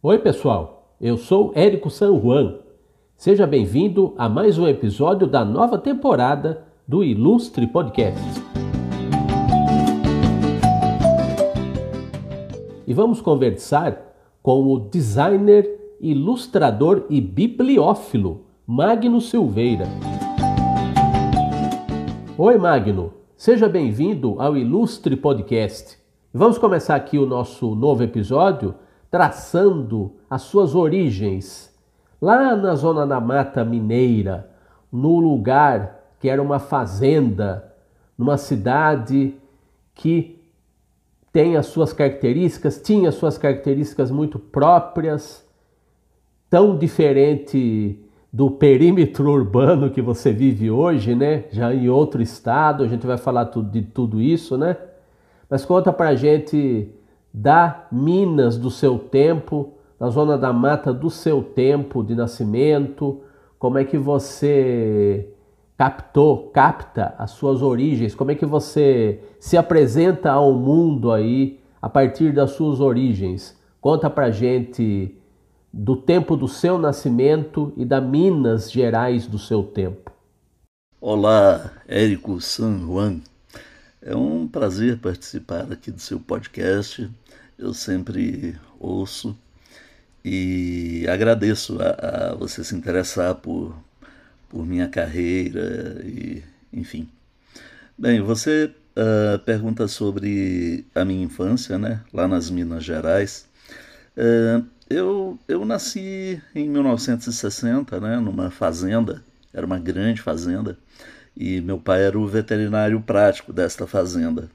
Oi, pessoal. Eu sou Érico San Juan. Seja bem-vindo a mais um episódio da nova temporada do Ilustre Podcast. E vamos conversar com o designer, ilustrador e bibliófilo Magno Silveira. Oi, Magno. Seja bem-vindo ao Ilustre Podcast. Vamos começar aqui o nosso novo episódio traçando as suas origens lá na zona da Mata Mineira, no lugar que era uma fazenda, numa cidade que tem as suas características, tinha as suas características muito próprias, tão diferente do perímetro urbano que você vive hoje, né? Já em outro estado, a gente vai falar de tudo isso, né? Mas conta pra gente da Minas do seu tempo, da zona da mata do seu tempo de nascimento, como é que você captou, capta as suas origens, como é que você se apresenta ao mundo aí a partir das suas origens. Conta pra gente do tempo do seu nascimento e da Minas Gerais do seu tempo. Olá, Érico San Juan. É um prazer participar aqui do seu podcast. Eu sempre ouço e agradeço a, a você se interessar por, por minha carreira e enfim. Bem, você uh, pergunta sobre a minha infância, né? Lá nas Minas Gerais. Uh, eu, eu nasci em 1960, né, numa fazenda, era uma grande fazenda, e meu pai era o veterinário prático desta fazenda.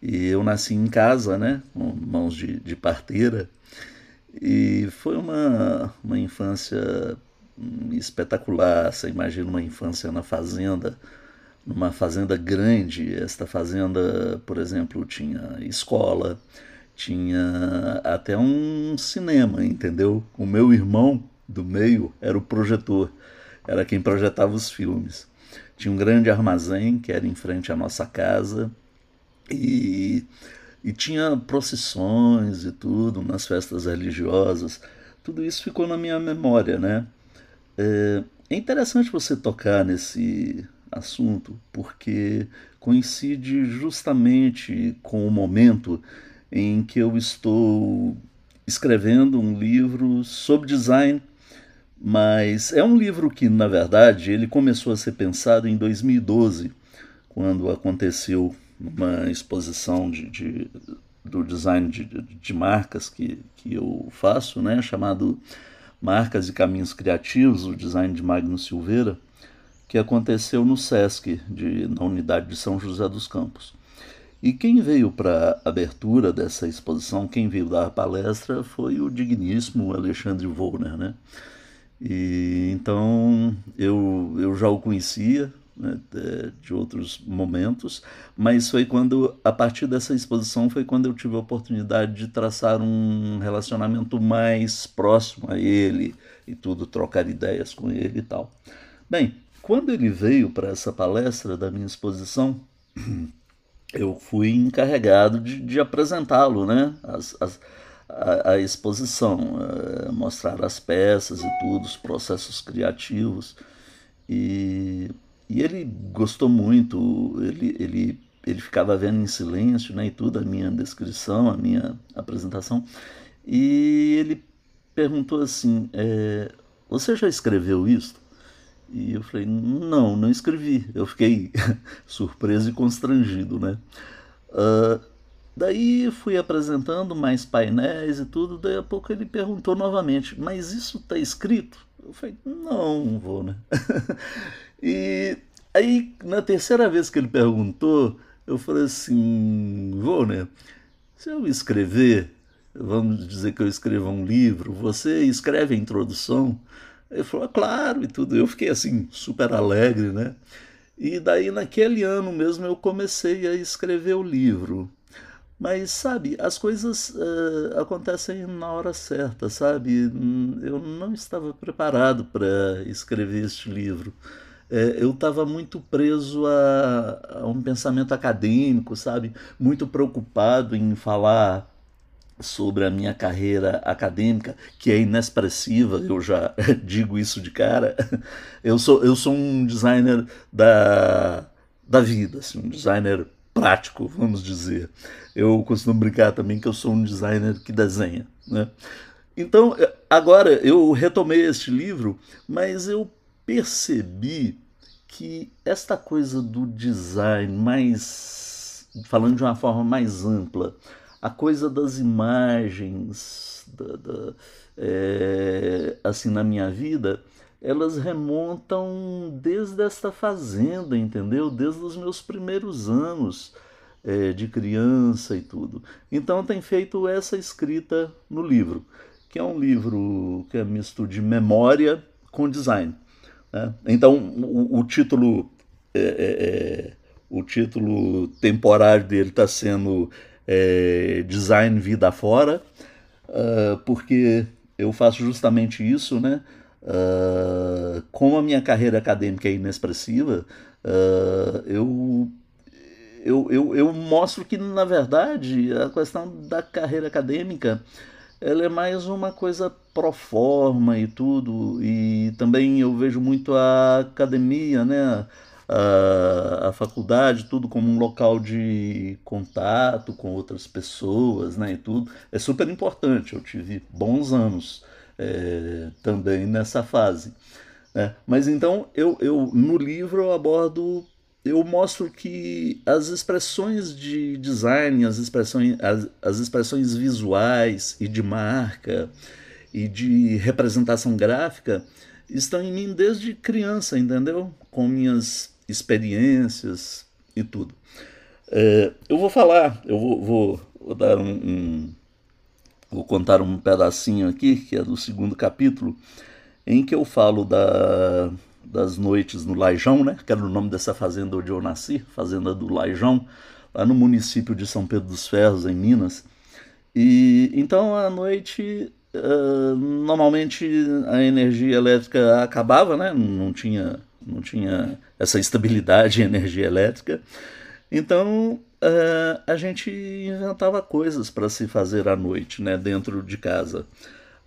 E eu nasci em casa, né, com mãos de, de parteira, e foi uma, uma infância espetacular. Você imagina uma infância na fazenda, numa fazenda grande. Esta fazenda, por exemplo, tinha escola, tinha até um cinema, entendeu? O meu irmão do meio era o projetor, era quem projetava os filmes. Tinha um grande armazém que era em frente à nossa casa e, e tinha procissões e tudo nas festas religiosas. Tudo isso ficou na minha memória, né? É, é interessante você tocar nesse assunto porque coincide justamente com o momento em que eu estou escrevendo um livro sobre design, mas é um livro que, na verdade, ele começou a ser pensado em 2012, quando aconteceu uma exposição de, de do design de, de, marcas que, que eu faço, né, chamado Marcas e Caminhos Criativos, o design de Magno Silveira, que aconteceu no SESC, de, na unidade de São José dos Campos. E quem veio para a abertura dessa exposição, quem veio dar a palestra foi o digníssimo Alexandre Volner, né? E então eu, eu já o conhecia né, de outros momentos, mas foi quando, a partir dessa exposição, foi quando eu tive a oportunidade de traçar um relacionamento mais próximo a ele e tudo, trocar ideias com ele e tal. Bem, quando ele veio para essa palestra da minha exposição, eu fui encarregado de, de apresentá-lo, né? As, as, a, a, exposição, uh, mostrar as peças e tudo, os processos criativos. E, e ele gostou muito, ele, ele, ele ficava vendo em silêncio né, e tudo, a minha descrição, a minha apresentação. E ele perguntou assim: é, Você já escreveu isso? E eu falei, não, não escrevi. Eu fiquei surpreso e constrangido, né? Uh, daí fui apresentando mais painéis e tudo, daí a pouco ele perguntou novamente, mas isso está escrito? Eu falei, não, vou, né? e aí, na terceira vez que ele perguntou, eu falei assim, vou, né? Se eu escrever, vamos dizer que eu escreva um livro, você escreve a introdução, ele falou, claro, e tudo. Eu fiquei assim, super alegre, né? E daí, naquele ano mesmo, eu comecei a escrever o livro. Mas, sabe, as coisas uh, acontecem na hora certa, sabe? Eu não estava preparado para escrever este livro. É, eu estava muito preso a, a, um pensamento acadêmico, sabe? Muito preocupado em falar sobre a minha carreira acadêmica, que é inexpressiva, eu já digo isso de cara. Eu sou, eu sou um designer da, da vida, assim, um designer prático, vamos dizer. Eu costumo brincar também que eu sou um designer que desenha. Né? Então, agora eu retomei este livro, mas eu percebi que esta coisa do design mais falando de uma forma mais ampla, a coisa das imagens, da, da, é, assim, na minha vida, elas remontam desde esta fazenda, entendeu? Desde os meus primeiros anos é, de criança e tudo. Então tem feito essa escrita no livro, que é um livro que é misto de memória com design. Né? Então o, o título é, é, é o título temporário dele está sendo é, Design Vida Fora, uh, porque eu faço justamente isso, né? Uh, como a minha carreira acadêmica é inexpressiva, uh, eu, eu, eu, eu, mostro que, na verdade, a questão da carreira acadêmica ela é mais uma coisa pro forma e tudo, e também eu vejo muito a academia, né? a, a faculdade, tudo como um local de contato com outras pessoas, né, e tudo, é super importante. Eu tive bons anos é, também nessa fase. Né? Mas então eu, eu no livro eu abordo eu mostro que as expressões de design, as expressões, as, as expressões visuais e de marca e de representação gráfica estão em mim desde criança, entendeu? Com minhas experiências e tudo. É, eu vou falar, eu vou, vou, vou dar um, um, vou contar um pedacinho aqui que é do segundo capítulo, em que eu falo da, das noites no Laijão, né? Que era o nome dessa fazenda onde eu nasci, fazenda do Laijão, lá no município de São Pedro dos Ferros, em Minas. E então à noite Uh, normalmente a energia elétrica acabava, né? não tinha não tinha essa estabilidade em energia elétrica. Então uh, a gente inventava coisas para se fazer à noite, né, dentro de casa.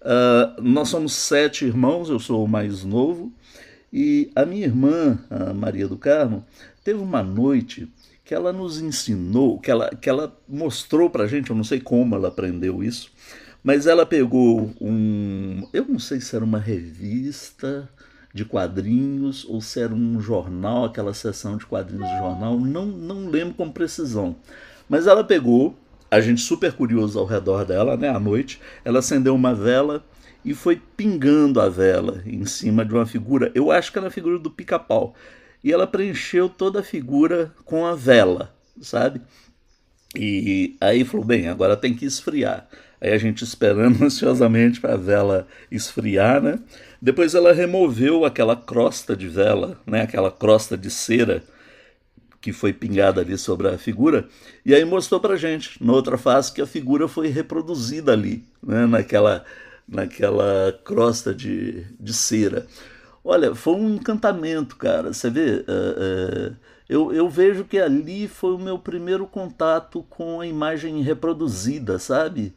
Uh, nós somos sete irmãos, eu sou o mais novo, e a minha irmã, a Maria do Carmo, teve uma noite que ela nos ensinou, que ela, que ela mostrou para a gente, eu não sei como ela aprendeu isso, mas ela pegou um. Eu não sei se era uma revista de quadrinhos ou se era um jornal, aquela sessão de quadrinhos de jornal, não, não lembro com precisão. Mas ela pegou, a gente super curioso ao redor dela, né, à noite, ela acendeu uma vela e foi pingando a vela em cima de uma figura, eu acho que era a figura do pica-pau. E ela preencheu toda a figura com a vela, sabe? E aí falou: bem, agora tem que esfriar. Aí a gente esperando ansiosamente para a vela esfriar, né? Depois ela removeu aquela crosta de vela, né? Aquela crosta de cera que foi pingada ali sobre a figura, e aí mostrou para gente, na outra face, que a figura foi reproduzida ali, né? naquela, naquela crosta de, de cera. Olha, foi um encantamento, cara. Você vê, uh, uh, eu, eu vejo que ali foi o meu primeiro contato com a imagem reproduzida, sabe?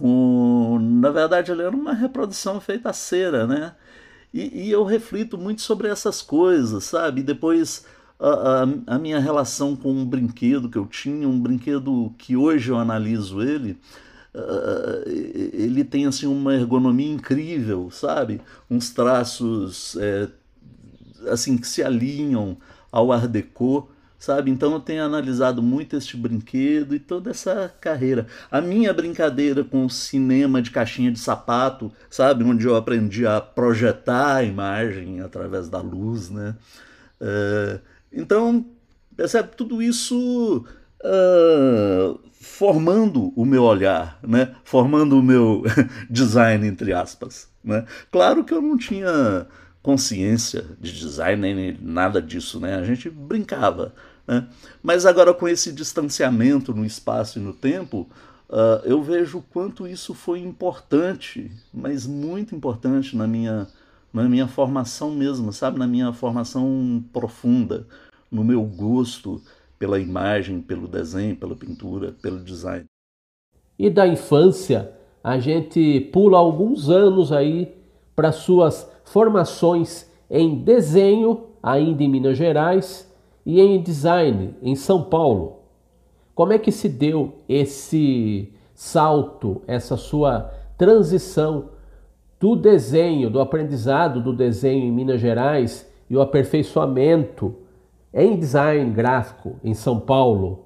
Com na verdade ele era uma reprodução feita a cera né? E, e eu reflito muito sobre essas coisas sabe? E depois a, a, a, minha relação com um brinquedo que eu tinha um brinquedo que hoje eu analiso ele uh, ele tem assim uma ergonomia incrível sabe? Uns traços é, assim que se alinham ao Art Deco sabe? Então eu tenho analisado muito este brinquedo e toda essa carreira. A minha brincadeira com o cinema de caixinha de sapato, sabe? Onde eu aprendi a projetar a imagem através da luz, né? Uh, então, percebe? Tudo isso uh, formando o meu olhar, né? Formando o meu design, entre aspas. Né? Claro que eu não tinha consciência de design nem nada disso, né? A gente brincava. Né? Mas agora, com esse distanciamento no espaço e no tempo, uh, eu vejo o quanto isso foi importante, mas muito importante na minha, na minha formação mesmo, sabe? Na minha formação profunda, no meu gosto pela imagem, pelo desenho, pela pintura, pelo design. E da infância, a gente pula alguns anos aí para suas formações em desenho, ainda em Minas Gerais, e em design, em São Paulo. Como é que se deu esse salto, essa sua transição do desenho, do aprendizado do desenho em Minas Gerais e o aperfeiçoamento em design gráfico em São Paulo?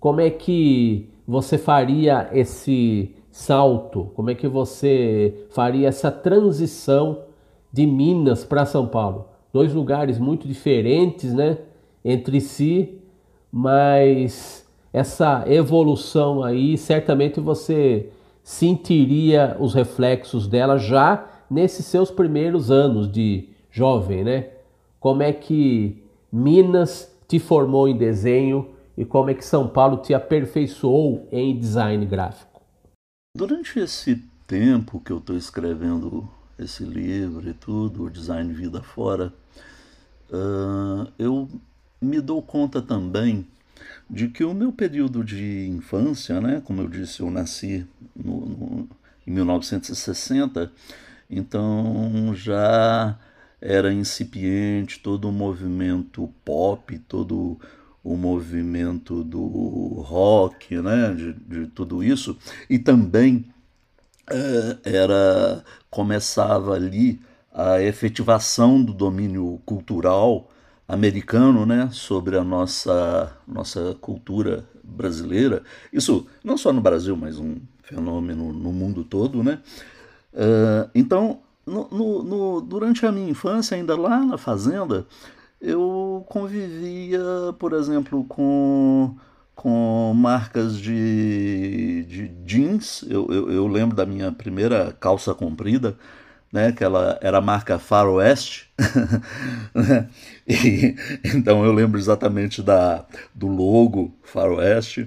Como é que você faria esse salto? Como é que você faria essa transição de Minas para São Paulo? Dois lugares muito diferentes, né, entre si, mas essa evolução aí, certamente você sentiria os reflexos dela já nesses seus primeiros anos de jovem, né? Como é que Minas te formou em desenho e como é que São Paulo te aperfeiçoou em design gráfico? Durante esse tempo que eu estou escrevendo esse livro e tudo, o Design Vida Fora, uh, eu me dou conta também de que o meu período de infância, né, como eu disse, eu nasci no, no, em 1960, então já era incipiente todo o movimento pop, todo o movimento do rock, né, de, de tudo isso, e também era começava ali a efetivação do domínio cultural americano, né, sobre a nossa nossa cultura brasileira. Isso não só no Brasil, mas um fenômeno no mundo todo, né? Uh, então, no, no, no, durante a minha infância, ainda lá na fazenda, eu convivia, por exemplo, com, com marcas de, de jeans. Eu, eu, eu lembro da minha primeira calça comprida, né, que ela era a marca Far West. Né, e, então eu lembro exatamente da, do logo Far West.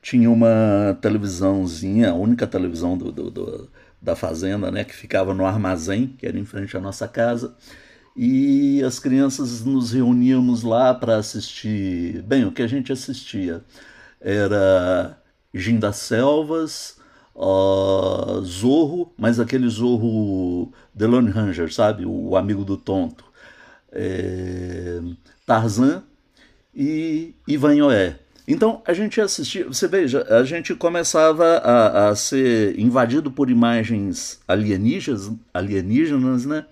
Tinha uma televisãozinha, a única televisão do, do, do, da fazenda, né, que ficava no armazém, que era em frente à nossa casa e as crianças nos reuníamos lá para assistir. Bem, o que a gente assistia era Gin das Selvas, uh, Zorro, mas aquele Zorro Delon Ranger, sabe? O amigo do tonto. É, Tarzan e Ivanhoé. Então a gente assistia, você veja, a gente começava a, a ser invadido por imagens alienígenas, alienígenas né?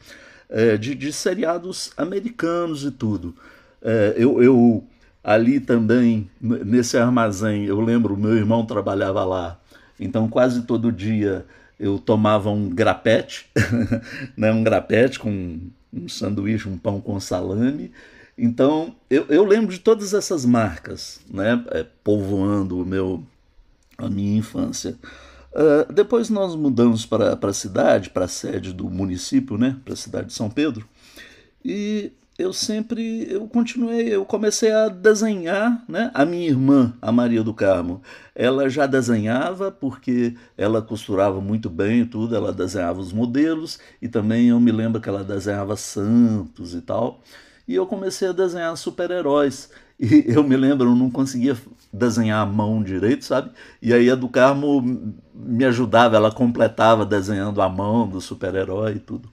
É, de, de, seriados americanos e tudo. É, eu, eu, ali também, nesse armazém, eu lembro, meu irmão trabalhava lá, então quase todo dia eu tomava um grapete, né, um grapete com um sanduíche, um pão com salame. Então eu, eu lembro de todas essas marcas, né, é, povoando o meu, a minha infância. Uh, depois nós mudamos para, a cidade, para a sede do município, né, para a cidade de São Pedro, e eu sempre, eu continuei, eu comecei a desenhar, né, a minha irmã, a Maria do Carmo, ela já desenhava porque ela costurava muito bem tudo, ela desenhava os modelos, e também eu me lembro que ela desenhava santos e tal, e eu comecei a desenhar super-heróis, e eu me lembro, eu não conseguia desenhar a mão direito, sabe? E aí a do Carmo me ajudava, ela completava desenhando a mão do super-herói e tudo.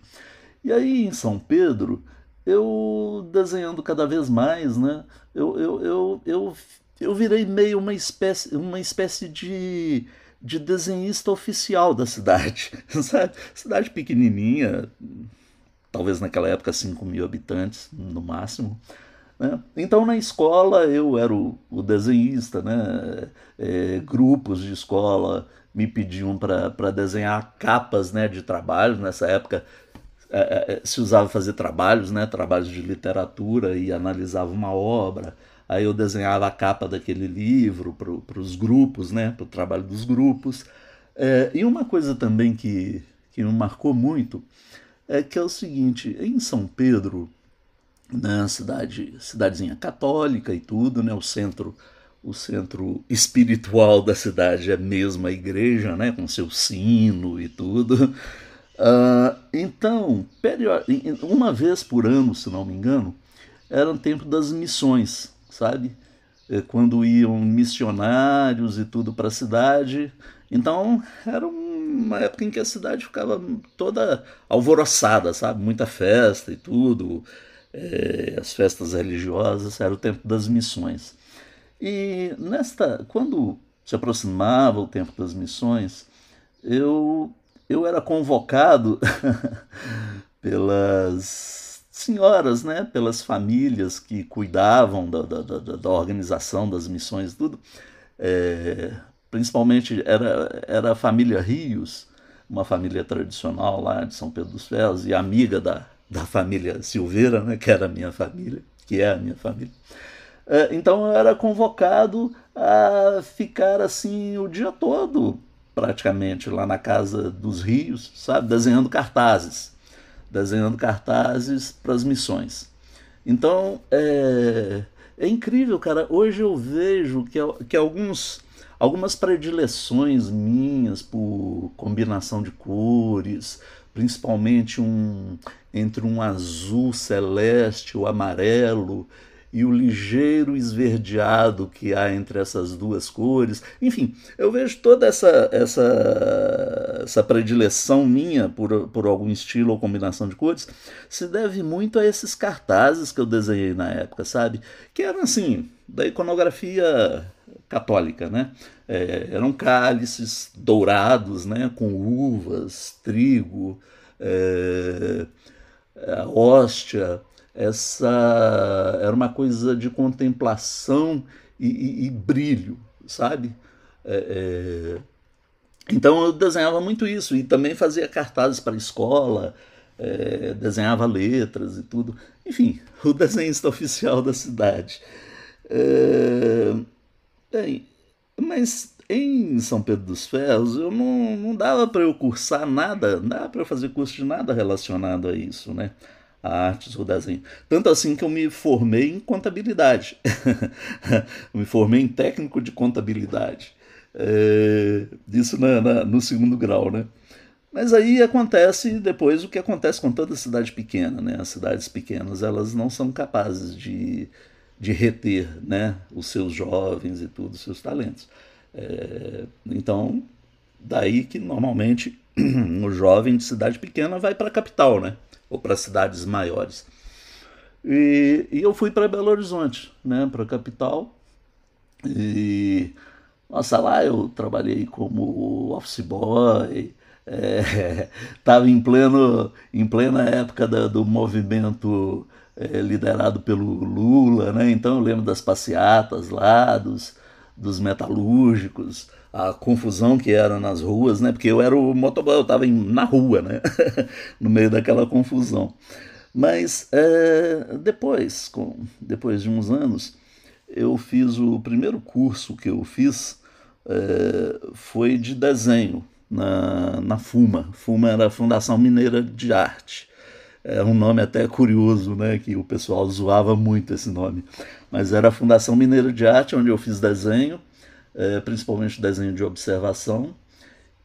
E aí em São Pedro, eu desenhando cada vez mais, né? Eu, eu, eu, eu, eu virei meio uma espécie, uma espécie de, de desenhista oficial da cidade, sabe? Cidade pequenininha, talvez naquela época 5 mil habitantes no máximo. Né? Então, na escola, eu era o, o desenhista, né? É, grupos de escola me pediam para desenhar capas né, de trabalhos. Nessa época, é, é, é, se usava fazer trabalhos, né, trabalhos de literatura e analisava uma obra. Aí eu desenhava a capa daquele livro para os grupos, né, para o trabalho dos grupos. É, e uma coisa também que, que me marcou muito é que é o seguinte: em São Pedro, né, cidade, cidadezinha católica e tudo, né, o centro o centro espiritual da cidade é mesmo a igreja, né, com seu sino e tudo. Uh, então, uma vez por ano, se não me engano, era o tempo das missões, sabe? é, quando iam missionários e tudo para a cidade. Então era uma época em que a cidade ficava toda alvoroçada, sabe? Muita festa e tudo, é, as festas religiosas, era o tempo das missões. E nesta, quando se aproximava o tempo das missões, eu, eu era convocado pelas senhoras, né, pelas famílias que cuidavam da, da, da, da organização das missões, tudo. É, principalmente era, era a família Rios, uma família tradicional lá de São Pedro dos Ferros e amiga da, da família Silveira, né, que era a minha família, que é a minha família. É, então eu era convocado a ficar assim o dia todo, praticamente, lá na casa dos rios, sabe, desenhando cartazes, desenhando cartazes para as missões. Então é, é incrível, cara. Hoje eu vejo que, que alguns algumas predileções minhas por combinação de cores, principalmente um entre um azul celeste, o amarelo e o ligeiro esverdeado que há entre essas duas cores. Enfim, eu vejo toda essa, essa, essa predileção minha por, por algum estilo ou combinação de cores se deve muito a esses cartazes que eu desenhei na época, sabe? Que eram assim, da iconografia católica, né? É, eram cálices dourados, né? Com uvas, trigo, é, hóstia, essa era uma coisa de contemplação e, e, e brilho, sabe? É, é... Então eu desenhava muito isso e também fazia cartazes para a escola, é, desenhava letras e tudo. Enfim, o desenhista oficial da cidade. É, bem, mas em São Pedro dos Ferros eu não, não dava para eu cursar nada, não dava para eu fazer curso de nada relacionado a isso, né? a artes ou desenho. Tanto assim que eu me formei em contabilidade. me formei em técnico de contabilidade. É, isso na, na, no segundo grau, né? Mas aí acontece depois o que acontece com toda cidade pequena, né? As cidades pequenas, elas não são capazes de, de reter, né? Os seus jovens e tudo, os seus talentos. É, então, daí que normalmente o jovem de cidade pequena vai para a capital, né? ou para cidades maiores. E, e eu fui para Belo Horizonte, né, para a capital. E nossa, lá eu trabalhei como office boy, estava é, em, pleno, em plena época da, do movimento é, liderado pelo Lula, né? então eu lembro das passeatas lá, dos, dos metalúrgicos, a confusão que era nas ruas, né? Porque eu era o motoboy, eu estava na rua, né? no meio daquela confusão. Mas é, depois, com, depois de uns anos, eu fiz o primeiro curso que eu fiz é, foi de desenho na, na FUMA. FUMA era a Fundação Mineira de Arte. É um nome até curioso, né? Que o pessoal zoava muito esse nome. Mas era a Fundação Mineira de Arte, onde eu fiz desenho é, principalmente desenho de observação.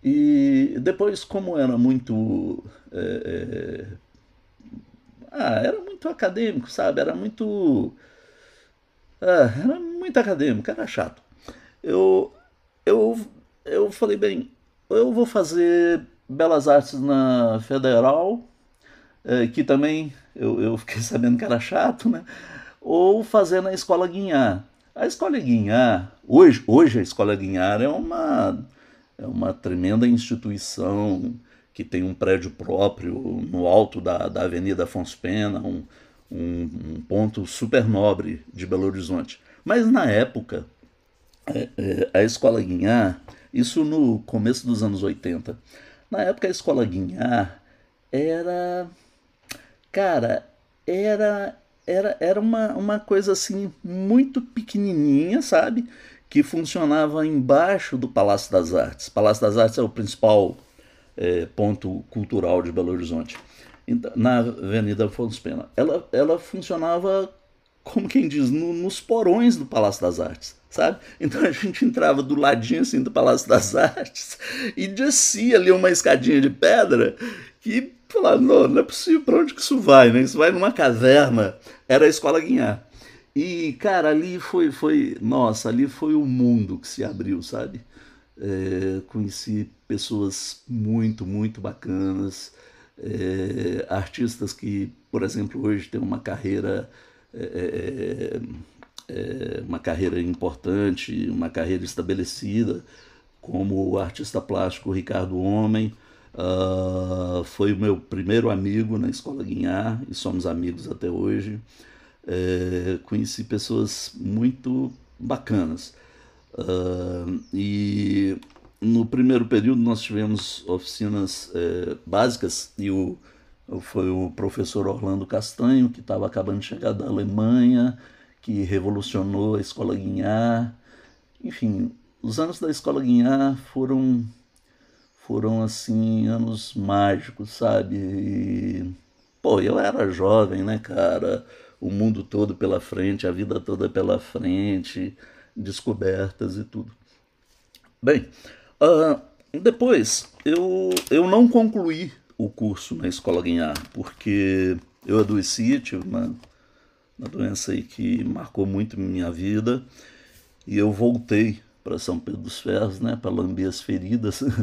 E depois, como era muito. É, é, ah, era muito acadêmico, sabe? Era muito. Ah, era muito acadêmico, era chato. Eu, eu, eu falei, bem, eu vou fazer Belas Artes na Federal, que também eu, eu fiquei sabendo que era chato, né? Ou fazer na Escola Guinhar. A Escola Guinhar, hoje, hoje a Escola Guinhar é uma, é uma tremenda instituição que tem um prédio próprio no alto da, da Avenida Afonso Pena, um, um, um ponto super nobre de Belo Horizonte. Mas na época, é, é, a Escola Guinhar, isso no começo dos anos 80, na época a Escola Guinhar era. Cara, era era, era uma, uma coisa assim muito pequenininha, sabe? Que funcionava embaixo do Palácio das Artes. Palácio das Artes é o principal é, ponto cultural de Belo Horizonte, então, na Avenida Afonso Pena. Ela, ela funcionava, como quem diz, no, nos porões do Palácio das Artes, sabe? Então a gente entrava do ladinho assim do Palácio das Artes e descia ali uma escadinha de pedra que falava, não, não é possível, para onde que isso vai, né? Isso vai numa caverna, era a Escola Guinhar. E, cara, ali foi, foi. Nossa, ali foi o mundo que se abriu, sabe? É, conheci pessoas muito, muito bacanas, é, artistas que, por exemplo, hoje têm uma carreira. É, é, é uma carreira importante, uma carreira estabelecida, como o artista plástico Ricardo Homem, uh, foi o meu primeiro amigo na Escola Guinhar e somos amigos até hoje. É, conheci pessoas muito bacanas. Uh, e no primeiro período nós tivemos oficinas é, básicas e o, foi o professor Orlando Castanho, que estava acabando de chegar da Alemanha, que revolucionou a Escola Guinhar. Enfim, os anos da Escola Guinhar foram foram assim anos mágicos, sabe? E, pô, eu era jovem, né, cara? O mundo todo pela frente, a vida toda pela frente, descobertas e tudo. Bem, uh, depois eu, eu não concluí o curso na Escola Guinhar, porque eu adoeci, tive uma, uma doença aí que marcou muito minha vida, e eu voltei para São Pedro dos Ferros, né, para lamber as feridas.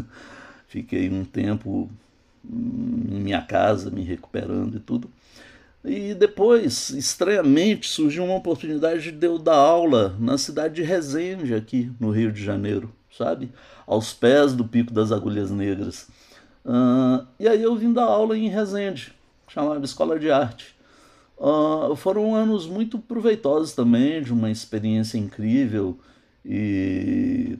Fiquei um tempo em minha casa, me recuperando e tudo. E depois, estranhamente, surgiu uma oportunidade de eu dar aula na cidade de Resende, aqui no Rio de Janeiro, sabe? Aos pés do Pico das Agulhas Negras. Uh, e aí eu vim dar aula em Resende, chamava Escola de Arte. Uh, foram anos muito proveitosos também, de uma experiência incrível. E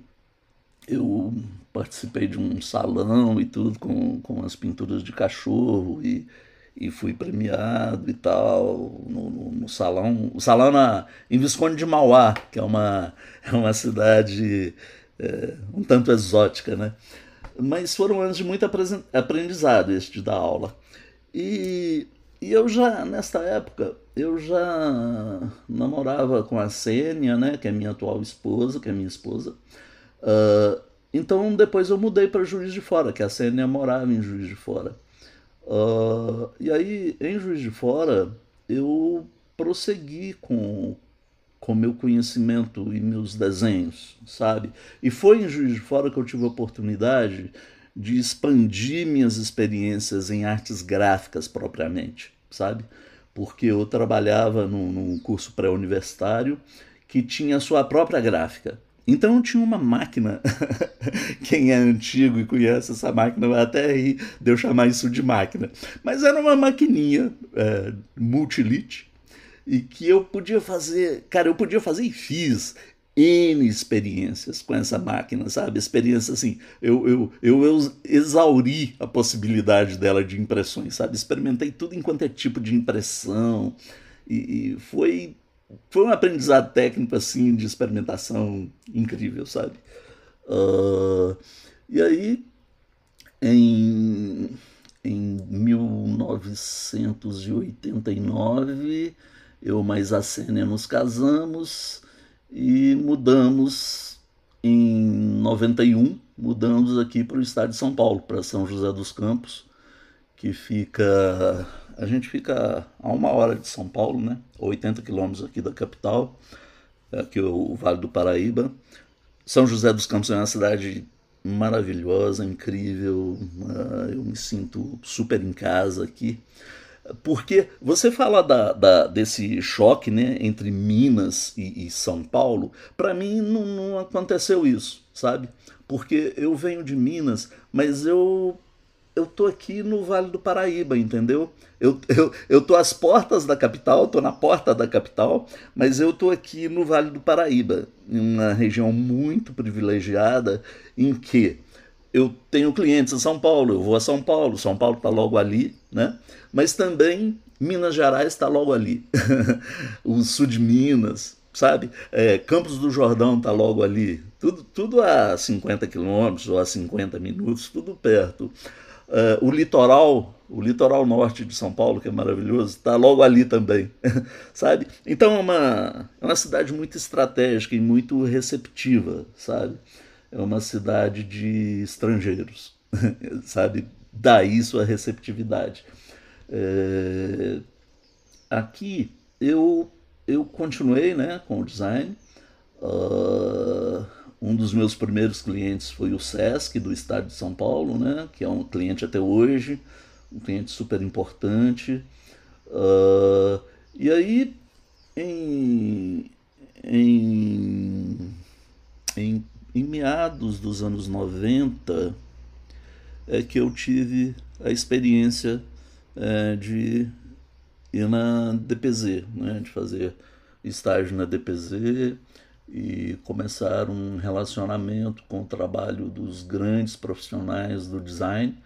eu participei de um salão e tudo com, com as pinturas de cachorro e, e fui premiado e tal no, no, no salão. O salão na, em Visconde de Mauá que é uma, é uma cidade é, um tanto exótica né? Mas foram anos de muito aprendizado este dar aula. E, e eu já nesta época eu já namorava com a Sênia né que é minha atual esposa que é minha esposa uh, então depois eu mudei para Juiz de Fora, que a Sênia morava em Juiz de Fora. Uh, e aí, em Juiz de Fora, eu prossegui com com meu conhecimento e meus desenhos, sabe? E foi em Juiz de Fora que eu tive a oportunidade de expandir minhas experiências em artes gráficas propriamente, sabe? Porque eu trabalhava num, num curso pré-universitário que tinha sua própria gráfica. Então tinha uma máquina. Quem é antigo e conhece essa máquina vai até rir de eu chamar isso de máquina. Mas era uma maquininha é, multilite e que eu podia fazer. Cara, eu podia fazer e fiz N experiências com essa máquina, sabe? Experiência assim, eu, eu, eu exauri a possibilidade dela de impressões, sabe? Experimentei tudo enquanto é tipo de impressão e, e foi foi um aprendizado técnico assim de experimentação incrível, sabe? Uh, e aí, em, em 1989, eu mais a Sênia nos casamos e mudamos em 91, mudamos aqui para o estado de São Paulo, para São José dos Campos, que fica a gente fica a uma hora de São Paulo, né? 80 quilômetros aqui da capital, aqui o Vale do Paraíba. São José dos Campos é uma cidade maravilhosa, incrível. Ah, eu me sinto super em casa aqui. Porque você fala da, da, desse choque né, entre Minas e, e São Paulo, para mim não, não aconteceu isso, sabe? Porque eu venho de Minas, mas eu eu tô aqui no Vale do Paraíba, entendeu? Eu, eu, eu tô às portas da capital, tô na porta da capital, mas eu tô aqui no Vale do Paraíba, em uma região muito privilegiada em que eu tenho clientes em São Paulo, eu vou a São Paulo, São Paulo está logo ali, né? Mas também Minas Gerais está logo ali, o sul de Minas, sabe? É, Campos do Jordão está logo ali, tudo, tudo a 50 quilômetros ou a 50 minutos, tudo perto. Uh, o litoral, o litoral norte de São Paulo, que é maravilhoso, está logo ali também, sabe? Então é uma, é uma cidade muito estratégica e muito receptiva, sabe? É uma cidade de estrangeiros, sabe? Daí sua receptividade. É... Aqui eu eu continuei né, com o design. Uh, um dos meus primeiros clientes foi o SESC, do estado de São Paulo, né, que é um cliente até hoje, um cliente super importante. Uh, e aí, em, em, em, em meados dos anos 90, é que eu tive a experiência é, de ir na DPZ, né, de fazer estágio na DPZ e começar um relacionamento com o trabalho dos grandes profissionais do design.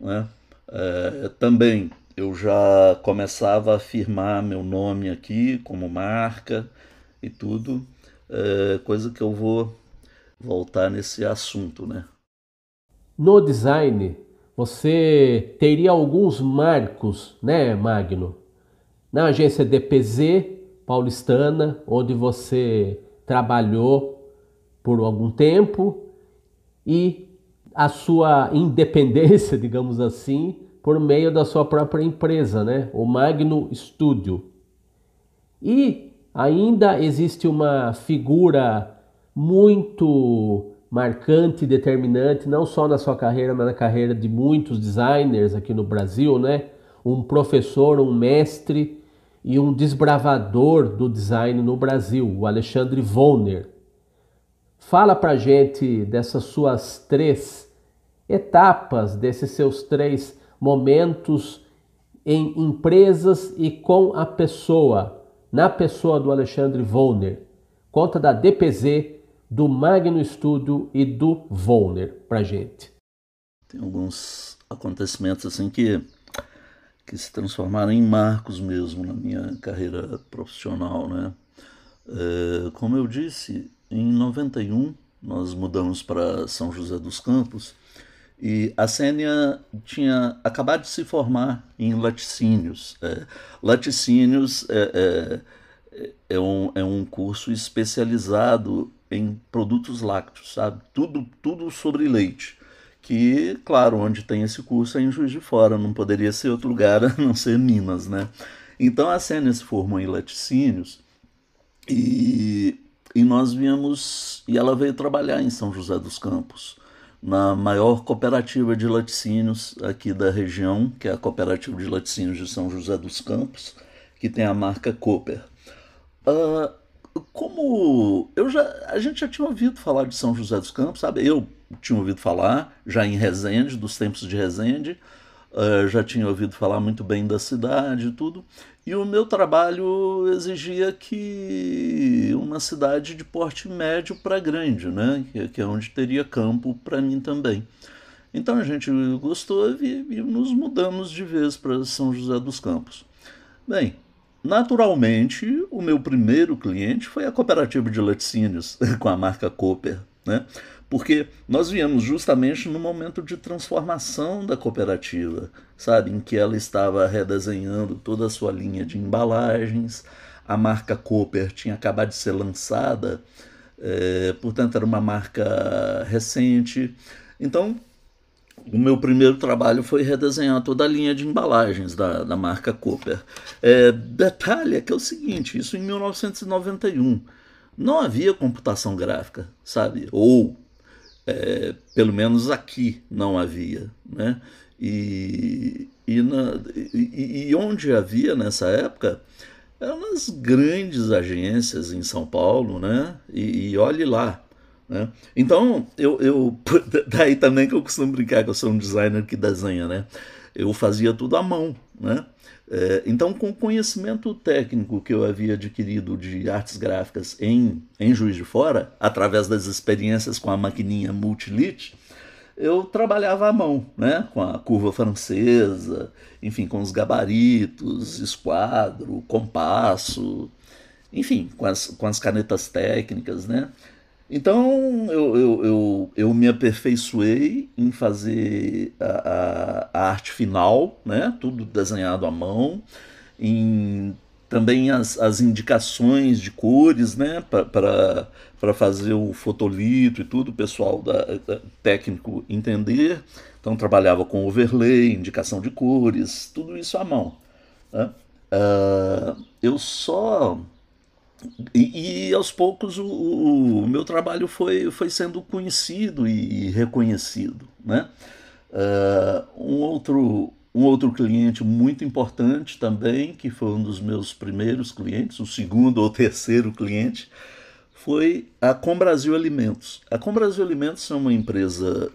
Né? É, também eu já começava a firmar meu nome aqui como marca e tudo, é, coisa que eu vou voltar nesse assunto, né? No design, você teria alguns marcos, né, Magno? Na agência DPZ paulistana, onde você trabalhou por algum tempo e a sua independência, digamos assim, por meio da sua própria empresa, né? O Magno Studio. E ainda existe uma figura muito marcante, determinante, não só na sua carreira, mas na carreira de muitos designers aqui no Brasil, né? Um professor, um mestre e um desbravador do design no Brasil, o Alexandre Vonner. Fala pra gente dessas suas três etapas, desses seus três momentos em empresas e com a pessoa, na pessoa do Alexandre Vonner. Conta da DPZ do Magno Studio e do Volner pra gente. Tem alguns acontecimentos assim que, que se transformaram em marcos mesmo na minha carreira profissional, né? É, como eu disse, em 91 nós mudamos para São José dos Campos e a Sênia tinha acabado de se formar em laticínios. É, laticínios é, é, é, um, é um curso especializado em produtos lácteos, sabe? Tudo, tudo sobre leite. Que, claro, onde tem esse curso é em Juiz de Fora, não poderia ser outro lugar a não ser Minas, né? Então a Sênia se formou em laticínios e, e nós viemos, e ela veio trabalhar em São José dos Campos, na maior cooperativa de laticínios aqui da região, que é a Cooperativa de Laticínios de São José dos Campos, que tem a marca Cooper. Uh, como eu já, a gente já tinha ouvido falar de São José dos Campos, sabe? Eu tinha ouvido falar já em Resende, dos tempos de Resende, uh, já tinha ouvido falar muito bem da cidade e tudo. E o meu trabalho exigia que uma cidade de porte médio para grande, né? Que, que, é onde teria campo para mim também. Então a gente gostou e, e nos mudamos de vez para São José dos Campos. Bem, Naturalmente, o meu primeiro cliente foi a cooperativa de laticínios, com a marca Cooper, né? Porque nós viemos justamente no momento de transformação da cooperativa, sabe, em que ela estava redesenhando toda a sua linha de embalagens, a marca Cooper tinha acabado de ser lançada, é, portanto era uma marca recente, então o meu primeiro trabalho foi redesenhar toda a linha de embalagens da, da marca Cooper. É, detalhe é que é o seguinte, isso em 1991. Não havia computação gráfica, sabe? Ou, é, pelo menos aqui, não havia. Né? E, e, na, e, e onde havia nessa época eram nas grandes agências em São Paulo, né? E, e olhe lá, né? Então, eu, eu. Daí também que eu costumo brincar que eu sou um designer que desenha, né? Eu fazia tudo à mão, né? É, então, com o conhecimento técnico que eu havia adquirido de artes gráficas em, em Juiz de Fora, através das experiências com a maquininha Multilit, eu trabalhava à mão, né? com a curva francesa, enfim, com os gabaritos, esquadro, compasso, enfim, com as, com as canetas técnicas, né? Então eu, eu, eu, eu, me aperfeiçoei em fazer a, a, a, arte final, né? tudo desenhado à mão, em também as, as indicações de cores né? para fazer o fotolito e tudo, o pessoal da, da, técnico entender. Então trabalhava com overlay, indicação de cores, tudo isso à mão. Né? Uh, eu só e, e, aos poucos o, o, meu trabalho foi, foi sendo conhecido e reconhecido. Né? Uh, um, outro, um outro cliente muito importante também, que foi um dos meus primeiros clientes, o segundo ou terceiro cliente, foi a Com Brasil Alimentos. A Com Brasil Alimentos é uma empresa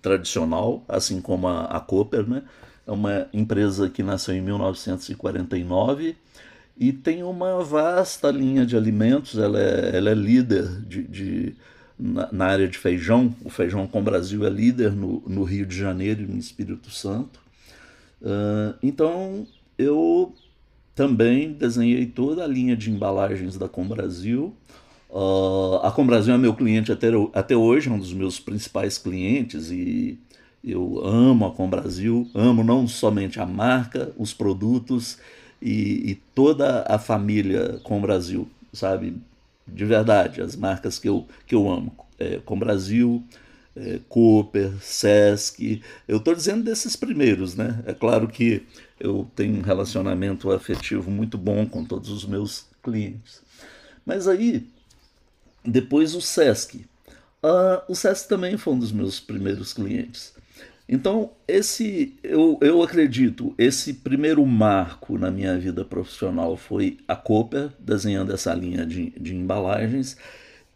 tradicional, assim como a, a Cooper, né? É uma empresa que nasceu em 1949 e tem uma vasta linha de alimentos. Ela é, ela é líder de, de na, na, área de feijão. O Feijão com Brasil é líder no, no Rio de Janeiro e no Espírito Santo. Uh, então eu também desenhei toda a linha de embalagens da Com Brasil. Uh, a Com Brasil é meu cliente até, até hoje, é um dos meus principais clientes e eu amo a Com Brasil, amo não somente a marca, os produtos e, e toda a família Com Brasil, sabe? De verdade, as marcas que eu, que eu amo. É, Com Brasil, é, Cooper, Sesc. Eu estou dizendo desses primeiros, né? É claro que eu tenho um relacionamento afetivo muito bom com todos os meus clientes. Mas aí, depois o Sesc. Uh, o Sesc também foi um dos meus primeiros clientes. Então, esse eu, eu acredito, esse primeiro marco na minha vida profissional foi a Cooper, desenhando essa linha de, de embalagens.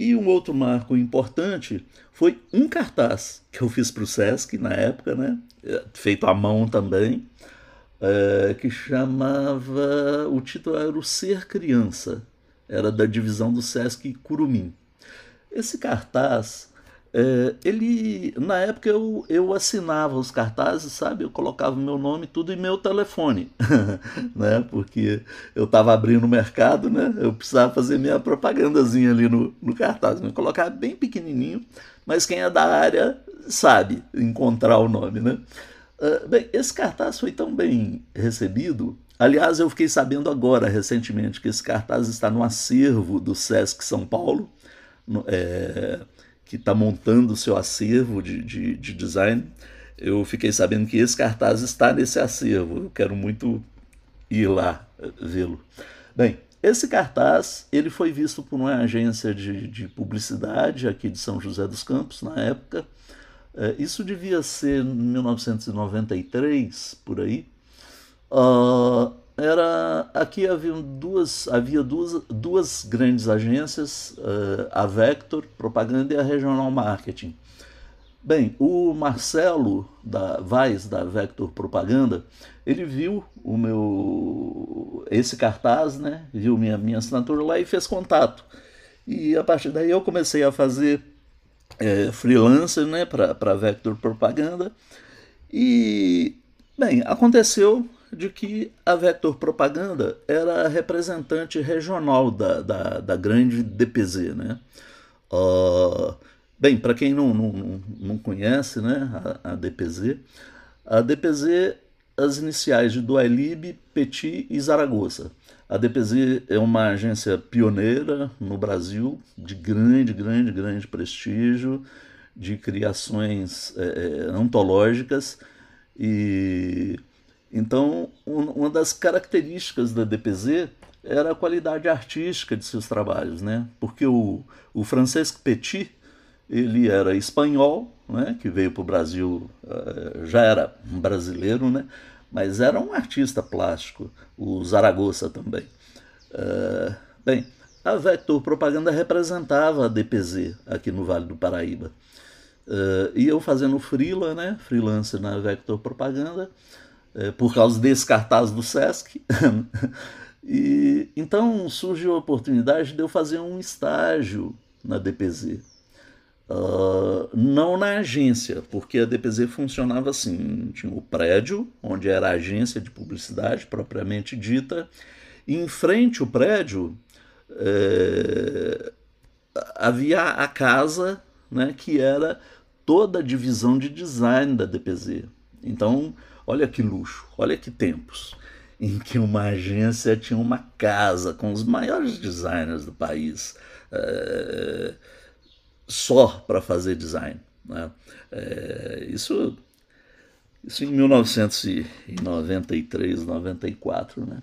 E um outro marco importante foi um cartaz que eu fiz para o Sesc na época, né? É, feito à mão também, é, que chamava. O título era O Ser Criança, era da divisão do Sesc Curumim. Esse cartaz é, ele, na época eu, eu assinava os cartazes, sabe? Eu colocava meu nome tudo e meu telefone, né? Porque eu estava abrindo o mercado, né? Eu precisava fazer minha propagandazinha ali no, no cartaz. Eu colocava bem pequenininho, mas quem é da área sabe encontrar o nome, né? Uh, bem, esse cartaz foi tão bem recebido. Aliás, eu fiquei sabendo agora, recentemente, que esse cartaz está no acervo do Sesc São Paulo. No, é, que está montando o seu acervo de, de, de, design, eu fiquei sabendo que esse cartaz está nesse acervo. Eu quero muito ir lá eh, vê-lo. Bem, esse cartaz ele foi visto por uma agência de, de publicidade aqui de São José dos Campos na época. É, isso devia ser em 1993 por aí. Uh, era aqui havia duas havia duas, duas grandes agências uh, a Vector Propaganda e a Regional Marketing. Bem o Marcelo da Vaz da Vector Propaganda ele viu o meu esse cartaz né viu minha minha assinatura lá e fez contato. E a partir daí eu comecei a fazer é, freelancer né para para Vector Propaganda. E bem aconteceu de que a Vector Propaganda era a representante regional da, da, da grande DPZ. Né? Uh, bem, para quem não, não, não conhece né, a, a, DPZ, a DPZ, as iniciais de Duailib, Petit e Zaragoza. A DPZ é uma agência pioneira no Brasil, de grande, grande, grande prestígio, de criações é, antológicas e então, uma das características da DPZ era a qualidade artística de seus trabalhos, né? Porque o, o Petit, ele era espanhol, né? Que veio para o Brasil, eh, já era um brasileiro, né? Mas era um artista plástico, o Zaragoza também. Uh, bem, a Vector Propaganda representava a DPZ aqui no Vale do Paraíba. Uh, e eu fazendo freela, né? Freelancer na Vector Propaganda, é, por causa desse cartaz do Sesc. e então surgiu a oportunidade de eu fazer um estágio na DPZ. Uh, ah, não na agência, porque a DPZ funcionava assim: tinha o prédio, onde era a agência de publicidade propriamente dita, e em frente ao prédio é, havia a casa, né, que era toda a divisão de design da DPZ. Então, Olha que luxo, olha que tempos em que uma agência tinha uma casa com os maiores designers do país é, só para fazer design. Né? É, isso, isso em 1993, 94. Né?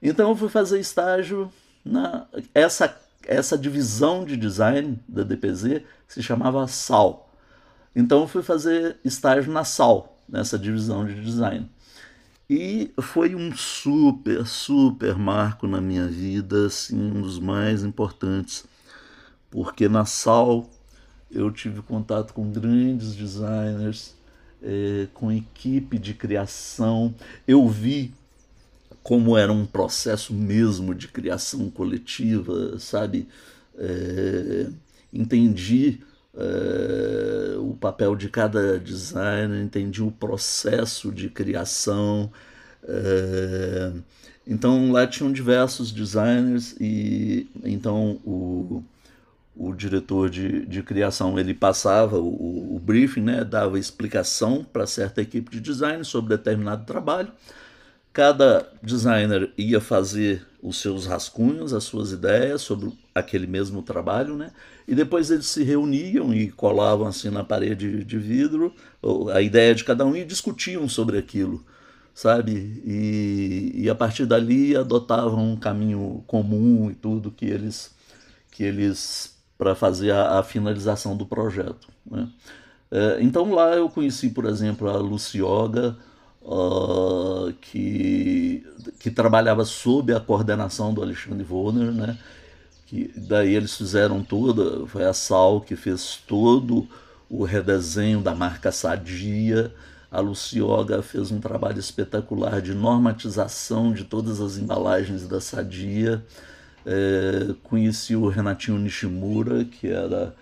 Então eu fui fazer estágio na essa essa divisão de design da DPZ se chamava SAL. Então eu fui fazer estágio na SAL, nessa divisão de design. E foi um super, super marco na minha vida, assim, um dos mais importantes, porque na SAL eu tive contato com grandes designers, é, com equipe de criação, eu vi como era um processo mesmo de criação coletiva, sabe? É, entendi é, o papel de cada designer, entendi o processo de criação. É, então lá tinham diversos designers e então o, o diretor de, de criação ele passava o, o briefing, né, dava explicação para certa equipe de design sobre determinado trabalho. Cada designer ia fazer os seus rascunhos, as suas ideias sobre aquele mesmo trabalho, né? E depois eles se reuniam e colavam assim na parede de vidro a ideia de cada um e discutiam sobre aquilo, sabe? E, e a partir dali adotavam um caminho comum e tudo que eles que eles para fazer a, a, finalização do projeto. Né? É, então lá eu conheci, por exemplo, a Lucioga, uh, que, que trabalhava sob a coordenação do Alexandre Wohner, né? Que daí eles fizeram tudo, foi a Sal que fez todo o redesenho da marca Sadia, a Lucioga fez um trabalho espetacular de normatização de todas as embalagens da Sadia, é, conheci o Renatinho Nishimura, que era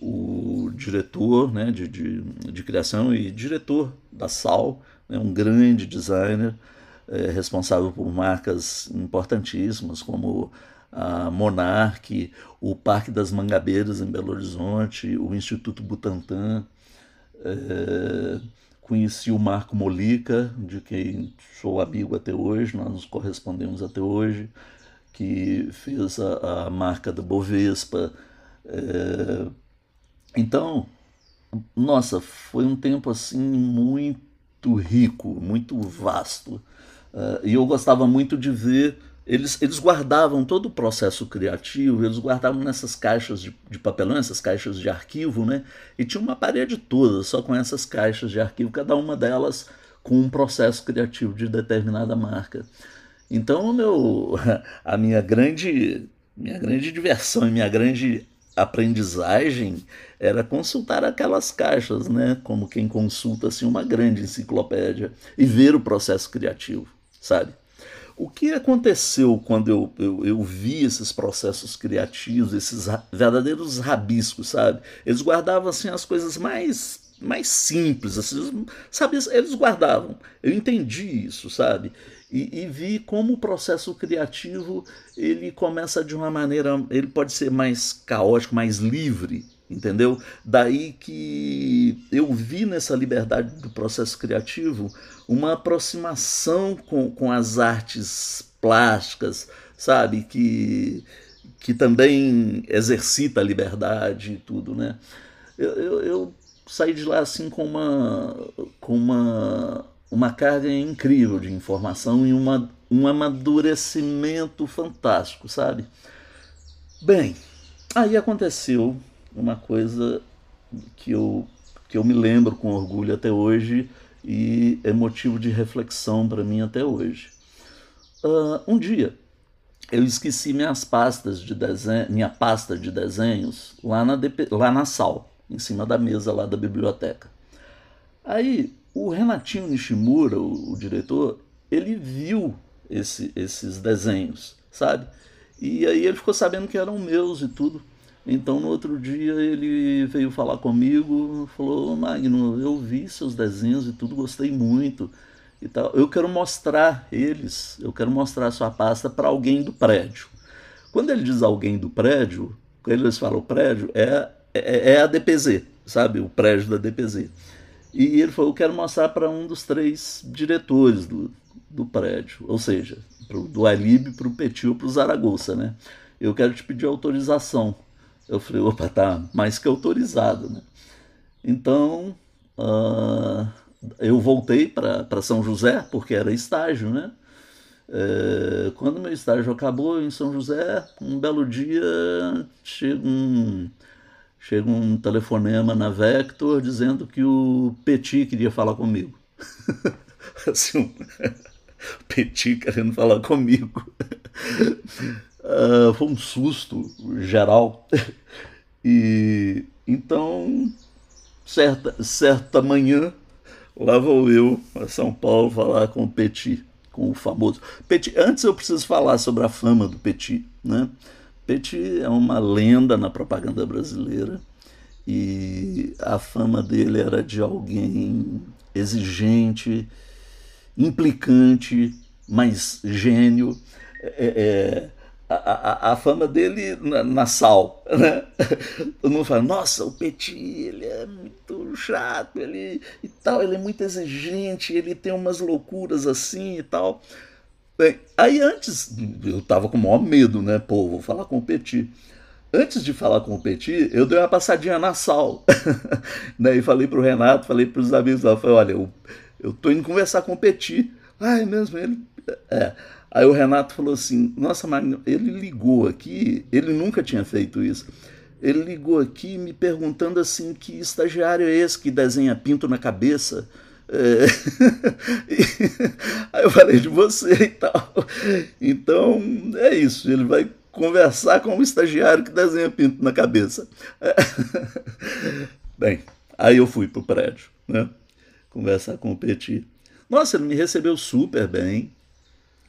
o diretor né, de, de, de criação e diretor da SAL, né, um grande designer, é, responsável por marcas importantíssimas como a Monarch, o Parque das Mangabeiras em Belo Horizonte, o Instituto Butantan. É, conheci o Marco Molica, de quem sou amigo até hoje, nós nos correspondemos até hoje que fez a, a marca da Bovespa. É, então, nossa, foi um tempo assim muito rico, muito vasto. Uh, e eu gostava muito de ver. Eles, eles guardavam todo o processo criativo, eles guardavam nessas caixas de, de papelão, essas caixas de arquivo, né? E tinha uma parede toda só com essas caixas de arquivo, cada uma delas com um processo criativo de determinada marca. Então, meu, a minha grande, minha grande diversão e minha grande aprendizagem era consultar aquelas caixas, né, como quem consulta assim uma grande enciclopédia e ver o processo criativo, sabe? O que aconteceu quando eu, eu, eu, vi esses processos criativos, esses verdadeiros rabiscos, sabe? Eles guardavam assim as coisas mais mais simples, assim, sabe? Eles guardavam. Eu entendi isso, sabe? E, e, vi como o processo criativo ele começa de uma maneira, ele pode ser mais caótico, mais livre, entendeu? Daí que eu vi nessa liberdade do processo criativo uma aproximação com, com as artes plásticas, sabe? Que, que também exercita a liberdade e tudo, né? Eu, eu, eu saí de lá assim com uma, com uma uma carga incrível de informação e uma, um amadurecimento fantástico, sabe? Bem, aí aconteceu uma coisa que eu, que eu me lembro com orgulho até hoje e é motivo de reflexão para mim até hoje. Uh, um dia eu esqueci minhas pastas de desenho, minha pasta de desenhos lá na, lá na sala, em cima da mesa lá da biblioteca. Aí o Renatinho Nishimura, o, o diretor, ele viu esse, esses desenhos, sabe? E aí ele ficou sabendo que eram meus e tudo. Então no outro dia ele veio falar comigo, falou: Magno, eu vi seus desenhos e tudo, gostei muito e tal. Eu quero mostrar eles, eu quero mostrar a sua pasta para alguém do prédio. Quando ele diz alguém do prédio, quando eles falam prédio, é, é, é a DPZ, sabe? O prédio da DPZ. E ele falou: Eu quero mostrar para um dos três diretores do, do prédio, ou seja, pro, do Alib, para o Petit ou para o Zaragoza, né? Eu quero te pedir autorização. Eu falei: opa, tá mais que autorizado, né? Então, uh, eu voltei para São José, porque era estágio, né? É, quando meu estágio acabou em São José, um belo dia chega um, chega um telefonema na Vector dizendo que o Petit queria falar comigo. assim, o Petit querendo falar comigo. Uh, foi um susto geral. E então, certa, certa manhã, lá vou eu a São Paulo falar com o Petit com o famoso. Petit, antes eu preciso falar sobre a fama do Petit. Né? Petit é uma lenda na propaganda brasileira e a fama dele era de alguém exigente, implicante, mas gênio. É, é, a, a, a, fama dele na, na, sal, né? Todo mundo fala, nossa, o Petit, ele é muito chato, ele e tal, ele é muito exigente, ele tem umas loucuras assim e tal. Bem, aí antes, eu tava com o maior medo, né? Pô, vou falar com o Petit. Antes de falar com o Petit, eu dei uma passadinha na sal. né? E falei pro Renato, falei pros amigos lá, falei, olha, eu, eu tô indo conversar com o Petit. É mesmo? Ele. É. Aí o Renato falou assim: Nossa, Magno, ele ligou aqui, ele nunca tinha feito isso. Ele ligou aqui me perguntando assim: que estagiário é esse que desenha pinto na cabeça? É... Aí eu falei de você e tal. Então é isso, ele vai conversar com o estagiário que desenha pinto na cabeça. Bem, aí eu fui pro prédio, né? Conversar com o Petit. Nossa, ele me recebeu super bem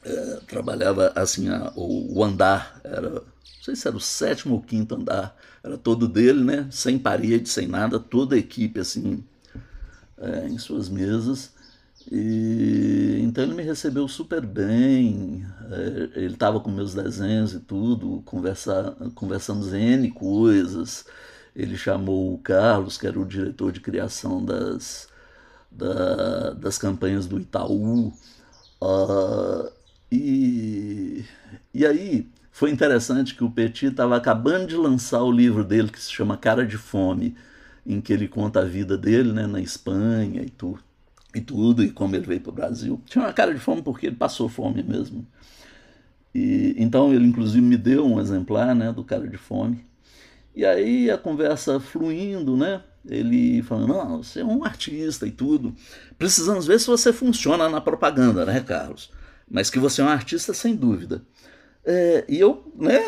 é, trabalhava assim, a, o, o, andar era, não sei se era o sétimo ou quinto andar, era todo dele, né? Sem parede, sem nada, toda a equipe assim, é, em suas mesas. E então ele me recebeu super bem, é, ele estava com meus desenhos e tudo, conversa, conversamos N coisas. Ele chamou o Carlos, que era o diretor de criação das, da, das campanhas do Itaú. Uh, e, e aí foi interessante que o Petit estava acabando de lançar o livro dele que se chama Cara de Fome, em que ele conta a vida dele né, na Espanha e, tu, e tudo, e como ele veio para o Brasil. Tinha uma cara de fome porque ele passou fome mesmo. E, então ele inclusive me deu um exemplar né, do Cara de Fome. E aí a conversa fluindo, né? Ele falando, não, você é um artista e tudo. Precisamos ver se você funciona na propaganda, né, Carlos? Mas que você é um artista sem dúvida. É, e eu, né,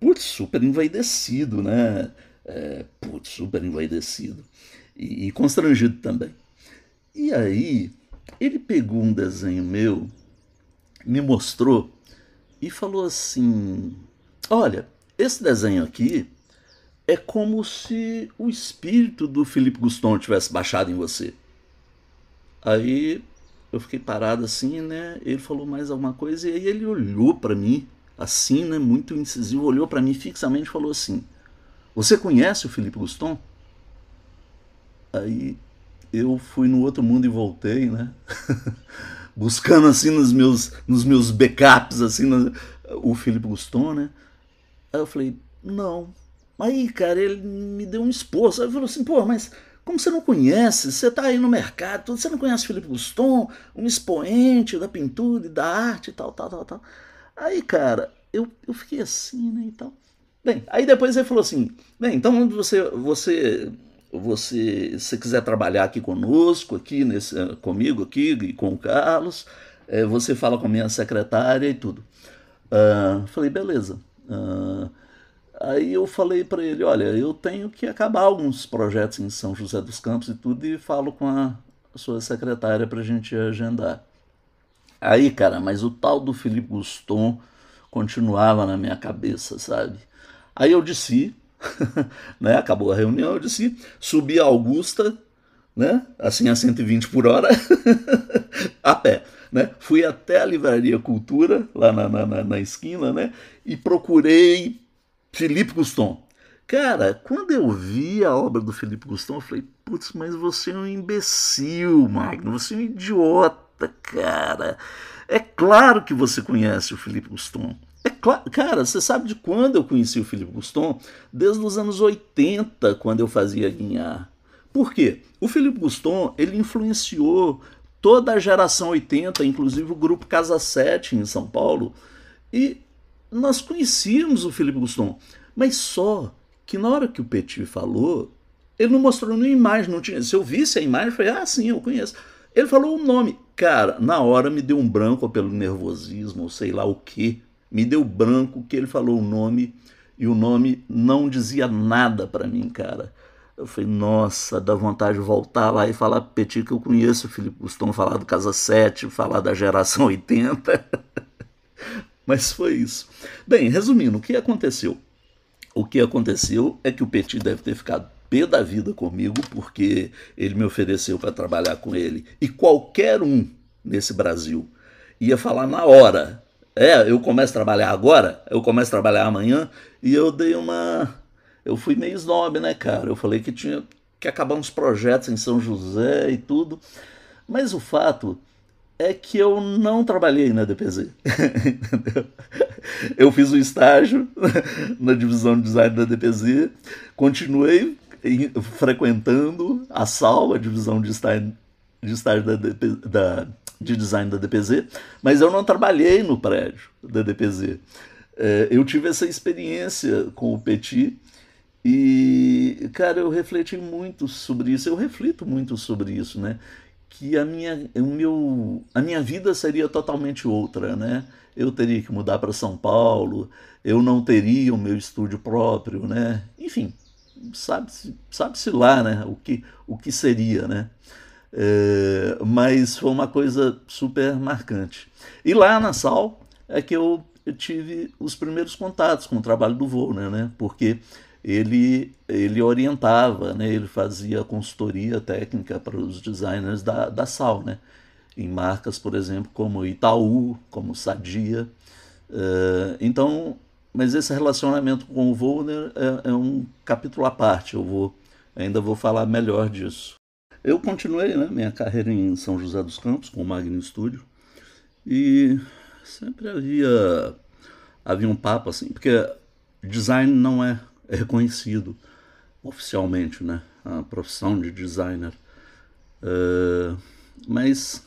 putz, super envaidecido, né? É, putz, super envaidecido. E, e constrangido também. E aí, ele pegou um desenho meu, me mostrou e falou assim: Olha, esse desenho aqui é como se o espírito do Felipe Guston tivesse baixado em você. Aí eu fiquei parado assim, né? Ele falou mais alguma coisa e aí ele olhou para mim, assim, né? Muito incisivo, olhou para mim fixamente e falou assim: Você conhece o Felipe Guston? Aí eu fui no outro mundo e voltei, né? Buscando assim nos meus, nos meus backups, assim, no, o Felipe Guston, né? Aí eu falei: Não. Aí, cara, ele me deu um esforço. Aí ele falou assim: Pô, mas como você não conhece, você está aí no mercado, você não conhece Felipe Guston, um expoente da pintura e da arte e tal, tal, tal, tal. Aí, cara, eu, eu fiquei assim, né, e tal. Bem, aí depois ele falou assim, bem, então você, você, você, se quiser trabalhar aqui conosco, aqui nesse, comigo aqui e com o Carlos, é, você fala com a minha secretária e tudo. Uh, falei, beleza. Uh, Aí eu falei para ele, olha, eu tenho que acabar alguns projetos em São José dos Campos e tudo e falo com a sua secretária para a gente agendar. Aí, cara, mas o tal do Felipe Guston continuava na minha cabeça, sabe? Aí eu desci, né? Acabou a reunião, eu desci, subi a Augusta, né? Assim a 120 por hora, a pé. Né? Fui até a Livraria Cultura, lá na, na, na esquina, né? E procurei Felipe Guston. Cara, quando eu vi a obra do Felipe Guston, eu falei, putz, mas você é um imbecil, Magno, você é um idiota, cara. É claro que você conhece o Felipe Guston. É claro, cara, você sabe de quando eu conheci o Felipe Guston? Desde os anos 80, quando eu fazia Guinhar. Por quê? O Felipe Guston, ele influenciou toda a geração 80, inclusive o grupo Casa 7 em São Paulo, e nós conhecíamos o Felipe Guston, mas só que na hora que o Petit falou, ele não mostrou nenhuma imagem, não tinha. Se eu visse a imagem, eu falei, ah, sim, eu conheço. Ele falou o nome. Cara, na hora me deu um branco pelo nervosismo, ou sei lá o que. Me deu branco que ele falou o nome e o nome não dizia nada para mim, cara. Eu falei, nossa, dá vontade de voltar lá e falar pro Petit que eu conheço o Felipe Gustão, falar do Casa 7, falar da geração 80. Mas foi isso. Bem, resumindo, o que aconteceu? O que aconteceu é que o Petit deve ter ficado pé da vida comigo, porque ele me ofereceu para trabalhar com ele. E qualquer um nesse Brasil ia falar na hora. É, eu começo a trabalhar agora, eu começo a trabalhar amanhã, e eu dei uma eu fui meio snob, né, cara? Eu falei que tinha que acabar uns projetos em São José e tudo. Mas o fato é que eu não trabalhei na DPZ. eu fiz um estágio na divisão de design da DPZ, continuei frequentando a SAL, a divisão de estágio, de, estágio da, da, de design da DPZ, mas eu não trabalhei no prédio da DPZ. É, eu tive essa experiência com o Petit e, cara, eu refleti muito sobre isso, eu reflito muito sobre isso, né? Que a minha, o meu, a minha vida seria totalmente outra, né? Eu teria que mudar para São Paulo, eu não teria o meu estúdio próprio, né? Enfim, sabe-se sabe -se lá, né? O que, o que seria, né? É, mas foi uma coisa super marcante. E lá na Sal é que eu, eu tive os primeiros contatos com o trabalho do Volner, né? Porque ele, ele orientava, né? ele fazia consultoria técnica para os designers da, da Sal, né? em marcas, por exemplo, como Itaú, como Sadia. Uh, então, mas esse relacionamento com o Volner é, é, um capítulo à parte, eu vou, ainda vou falar melhor disso. Eu continuei né, minha carreira em São José dos Campos, com o Magno Studio, e sempre havia, havia um papo assim, porque design não é reconhecido oficialmente, né? A profissão de designer. Uh, mas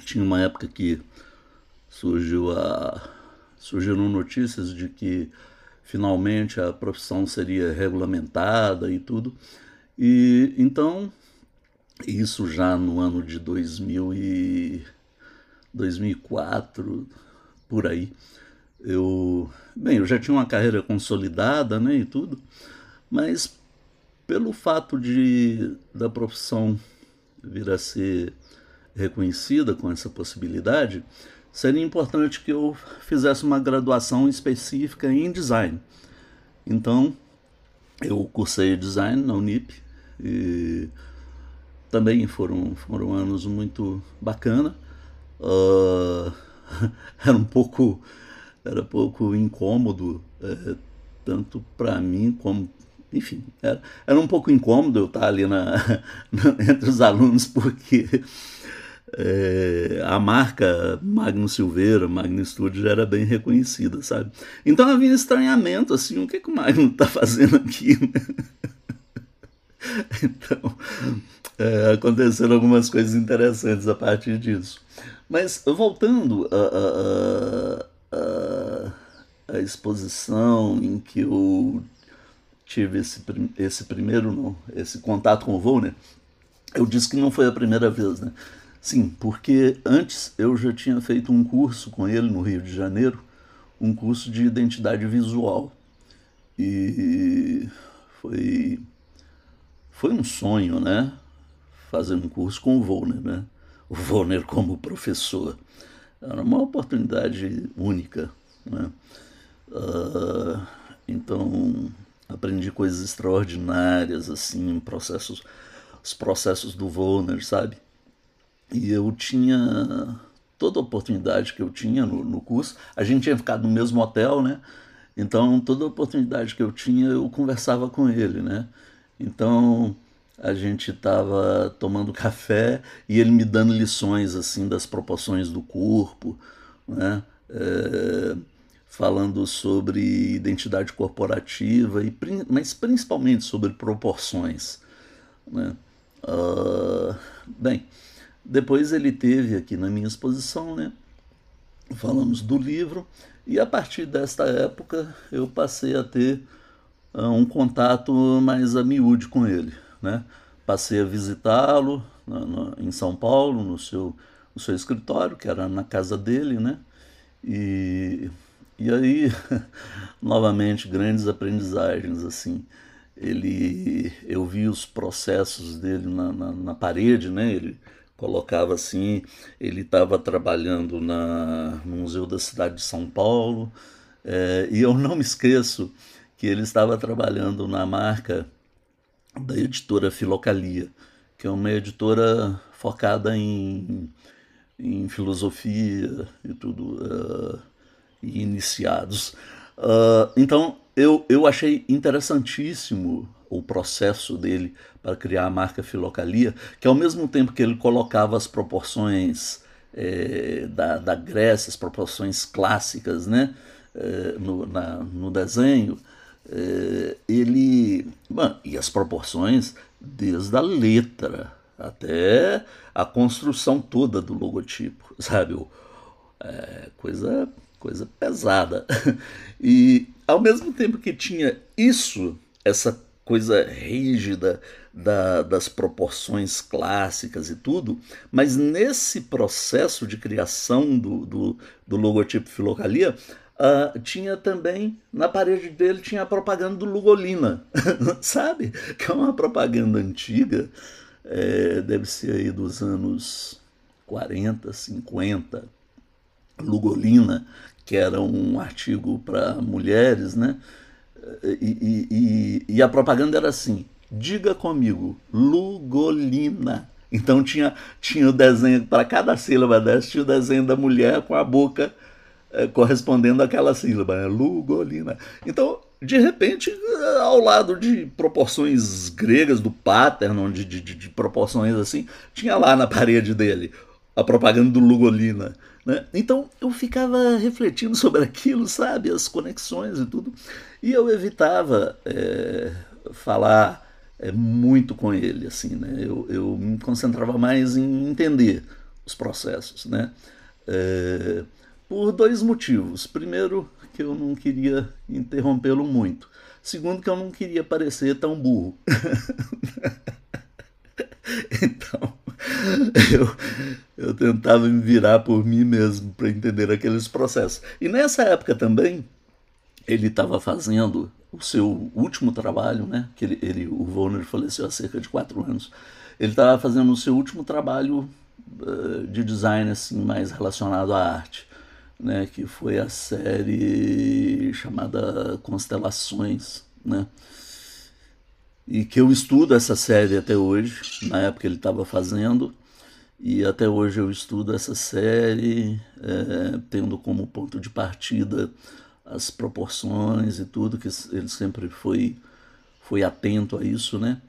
tinha uma época que surgiu a, surgiram notícias de que finalmente a profissão seria regulamentada e tudo. E então, isso já no ano de 2000 e 2004, por aí, eu, bem, eu já tinha uma carreira consolidada, né, e tudo, mas pelo fato de da profissão vir a ser reconhecida com essa possibilidade, seria importante que eu fizesse uma graduação específica em design. Então, eu cursei design na Unip e também foram, foram anos muito bacana. Uh, era um pouco era pouco incômodo, é, tanto para mim como. Enfim, era, era um pouco incômodo eu estar ali na, na entre os alunos, porque é, a marca Magno Silveira, Magno Studio, já era bem reconhecida, sabe? Então havia estranhamento, assim, o que, que o Magno está fazendo aqui? Né? Então, é, aconteceram algumas coisas interessantes a partir disso. Mas voltando exposição em que eu tive esse, esse primeiro, não, esse contato com o Volner, eu disse que não foi a primeira vez, né? Sim, porque antes eu já tinha feito um curso com ele no Rio de Janeiro, um curso de identidade visual. E foi, foi um sonho, né? Fazer um curso com o Volner, né? O Volner como professor. Era uma oportunidade única. Né? Uh, então, aprendi coisas extraordinárias, assim, processos, os processos do Volner, sabe? E eu tinha toda a oportunidade que eu tinha no, no curso. A gente tinha ficado no mesmo hotel, né? Então, toda a oportunidade que eu tinha, eu conversava com ele, né? Então, a gente estava tomando café e ele me dando lições assim das proporções do corpo, né? É, falando sobre identidade corporativa, e, mas principalmente sobre proporções. Né? Uh, bem, depois ele teve aqui na minha exposição, né? Falamos do livro e a partir desta época eu passei a ter uh, um contato mais a miúde com ele, né? Passei a visitá-lo em São Paulo, no seu, no seu escritório, que era na casa dele, né? E, e aí, novamente, grandes aprendizagens, assim. Ele, eu vi os processos dele na, na, na parede, né? Ele colocava assim, ele estava trabalhando na, no Museu da Cidade de São Paulo, é, e eu não me esqueço que ele estava trabalhando na marca da editora Filocalia, que é uma editora focada em, em filosofia e tudo, uh, e iniciados. Uh, então, eu, eu achei interessantíssimo o processo dele para criar a marca Filocalia, que ao mesmo tempo que ele colocava as proporções é, da, da Grécia, as proporções clássicas né, é, no, na, no desenho, é, ele. Bom, e as proporções desde a letra até a construção toda do logotipo, sabe? É, coisa, coisa pesada. E ao mesmo tempo que tinha isso, essa coisa rígida da, das proporções clássicas e tudo, mas nesse processo de criação do, do, do logotipo Filocalia, Uh, tinha também, na parede dele, tinha a propaganda do Lugolina, sabe? Que é uma propaganda antiga, é, deve ser aí dos anos 40, 50. Lugolina, que era um artigo para mulheres, né? E, e, e, a propaganda era assim: diga comigo, Lugolina. Então tinha, tinha o desenho, para cada sílaba dessa, tinha o desenho da mulher com a boca é, correspondendo àquela sílaba, né? Lugolina. Então, de repente, ao lado de proporções gregas do Paternon, de, de, de proporções assim, tinha lá na parede dele a propaganda do Lugolina. Né? Então eu ficava refletindo sobre aquilo, sabe, as conexões e tudo, e eu evitava é, falar é, muito com ele, assim, né? Eu, eu me concentrava mais em entender os processos, né? É, por dois motivos. Primeiro, que eu não queria interrompê-lo muito. Segundo, que eu não queria parecer tão burro. então, eu, eu tentava me virar por mim mesmo para entender aqueles processos. E nessa época também, ele estava fazendo o seu último trabalho, né? Que ele, ele, o Warner faleceu há cerca de quatro anos. Ele estava fazendo o seu último trabalho uh, de design assim mais relacionado à arte né, que foi a série chamada Constelações, né? E que eu estudo essa série até hoje, na época ele estava fazendo, e até hoje eu estudo essa série, é, tendo como ponto de partida as proporções e tudo, que ele sempre foi, foi atento a isso, né?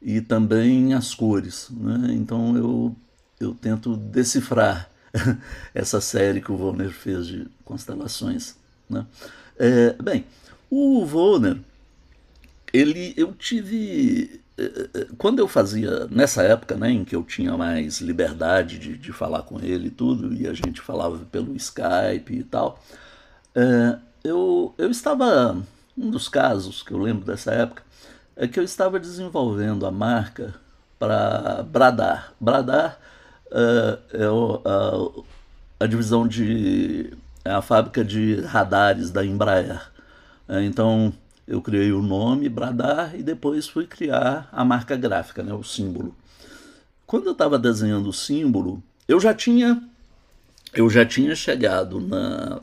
E também as cores, né? Então eu, eu tento decifrar essa série que o Volner fez de constelações. Né? É, bem, o Volner, ele, eu tive é, é, quando eu fazia, nessa época né, em que eu tinha mais liberdade de, de falar com ele e tudo, e a gente falava pelo Skype e tal, é, eu, eu estava, um dos casos que eu lembro dessa época, é que eu estava desenvolvendo a marca para Bradar. Bradar é, é a, a, divisão de. É a fábrica de radares da Embraer. Então eu criei o nome Bradar e depois fui criar a marca gráfica, né, o símbolo. Quando eu estava desenhando o símbolo, eu já tinha eu já tinha chegado na,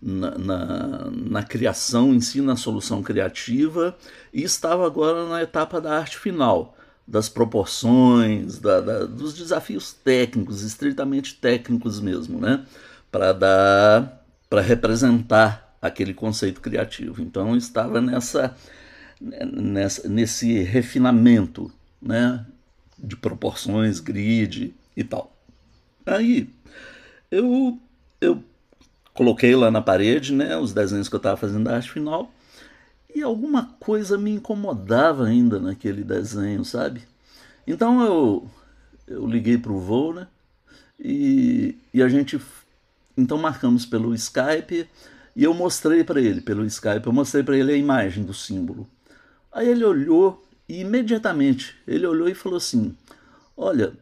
na, na, na, criação em si, na solução criativa, e estava agora na etapa da arte final das proporções, da, da, dos desafios técnicos, estritamente técnicos mesmo, né? Para dar, para representar aquele conceito criativo. Então estava nessa, nessa, nesse refinamento, né? De proporções, grid e tal. Aí eu eu coloquei lá na parede, né? Os desenhos que eu estava fazendo da arte final e alguma coisa me incomodava ainda naquele desenho, sabe? Então eu eu liguei para o voo, né? E, e a gente então marcamos pelo Skype e eu mostrei para ele pelo Skype, eu mostrei para ele a imagem do símbolo. Aí ele olhou e imediatamente ele olhou e falou assim: Olha,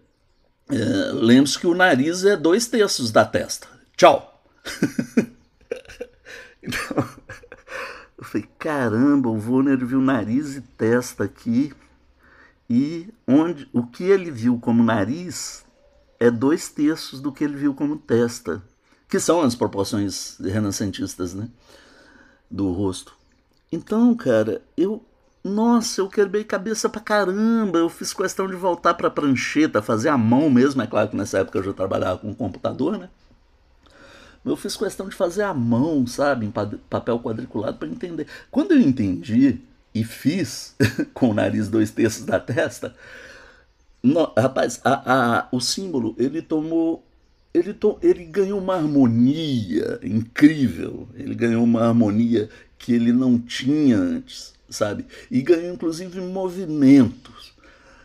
é, lembre-se que o nariz é dois terços da testa. Tchau. então, eu falei: caramba, o Warner viu nariz e testa aqui. E onde o que ele viu como nariz é dois terços do que ele viu como testa, que são as proporções renascentistas, né, do rosto. Então, cara, eu nossa, eu quebrei cabeça pra caramba. Eu fiz questão de voltar pra prancheta, fazer a mão mesmo. É claro que nessa época eu já trabalhava com computador, né? Eu fiz questão de fazer a mão, sabe, em papel quadriculado para entender. Quando eu entendi e fiz com o nariz dois terços da testa, no, rapaz, a, a, o símbolo ele tomou, ele, ele ganhou uma harmonia incrível. Ele ganhou uma harmonia que ele não tinha antes sabe? E ganhou inclusive movimentos.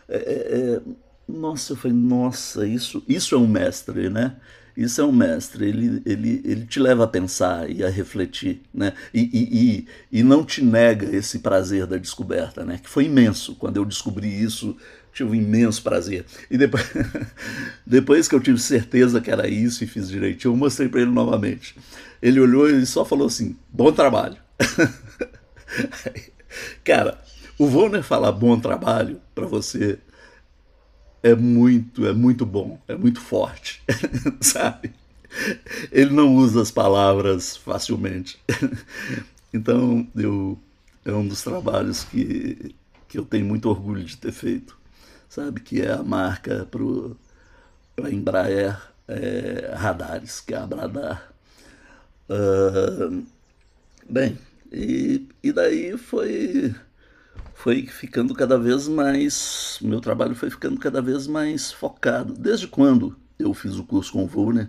É, é, é, nossa, eu falei, nossa, isso, isso é um mestre, né? Isso é um mestre, ele, ele, ele te leva a pensar e a refletir, né? E, e, e, e não te nega esse prazer da descoberta, né? Que foi imenso. Quando eu descobri isso, tive um imenso prazer. E depois, depois que eu tive certeza que era isso e fiz direitinho, eu mostrei para ele novamente. Ele olhou e só falou assim: bom trabalho. Cara, o Warner falar bom trabalho para você é muito, é muito bom, é muito forte, sabe? Ele não usa as palavras facilmente. Então, eu, é um dos trabalhos que, que eu tenho muito orgulho de ter feito, sabe? Que é a marca para a Embraer é, Radares, que é a Bradar. Uh, bem, e, e daí foi, foi ficando cada vez mais. Meu trabalho foi ficando cada vez mais focado. Desde quando eu fiz o curso com o Vurner,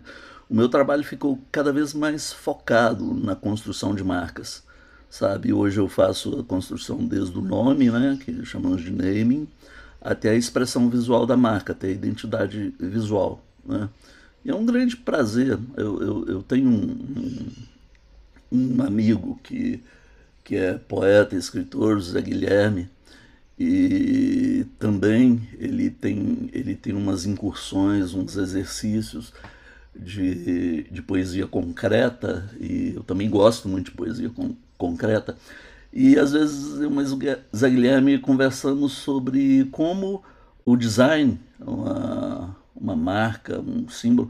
o meu trabalho ficou cada vez mais focado na construção de marcas. Sabe, hoje eu faço a construção desde o nome, né, que chamamos de naming, até a expressão visual da marca, até a identidade visual. Né? E é um grande prazer. Eu, eu, eu tenho um, um um amigo que, que é poeta e escritor, José Guilherme, e também ele tem, ele tem umas incursões, uns exercícios de, de poesia concreta, e eu também gosto muito de poesia con, concreta. E às vezes eu e Zé Guilherme conversamos sobre como o design, uma, uma marca, um símbolo,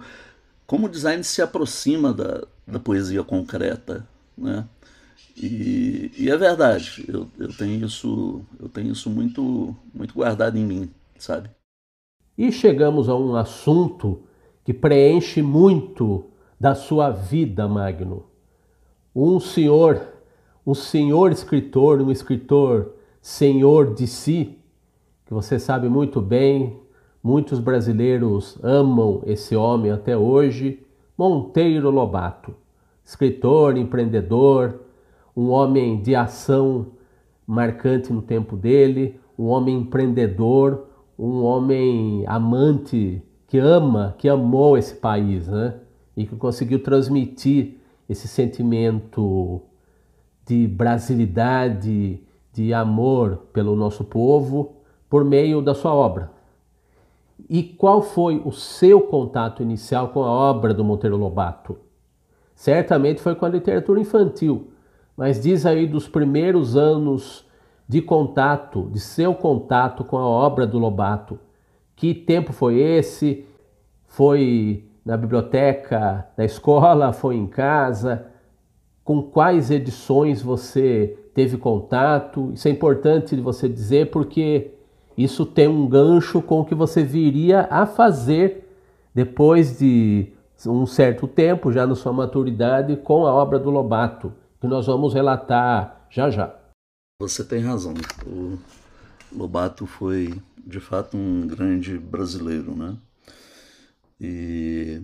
como o design se aproxima da, da poesia concreta, né? E, e é verdade, eu, eu tenho isso, eu tenho isso muito, muito guardado em mim, sabe? E chegamos a um assunto que preenche muito da sua vida, Magno. Um senhor, um senhor escritor, um escritor senhor de si, que você sabe muito bem, muitos brasileiros amam esse homem até hoje, Monteiro Lobato escritor, empreendedor, um homem de ação marcante no tempo dele, um homem empreendedor, um homem amante que ama, que amou esse país, né? E que conseguiu transmitir esse sentimento de brasilidade, de amor pelo nosso povo por meio da sua obra. E qual foi o seu contato inicial com a obra do Monteiro Lobato? Certamente foi com a literatura infantil, mas diz aí dos primeiros anos de contato, de seu contato com a obra do Lobato. Que tempo foi esse? Foi na biblioteca da escola? Foi em casa? Com quais edições você teve contato? Isso é importante de você dizer porque isso tem um gancho com o que você viria a fazer depois de um certo tempo, já na sua maturidade, com a obra do Lobato, que nós vamos relatar já já. Você tem razão. O Lobato foi, de fato, um grande brasileiro, né? E,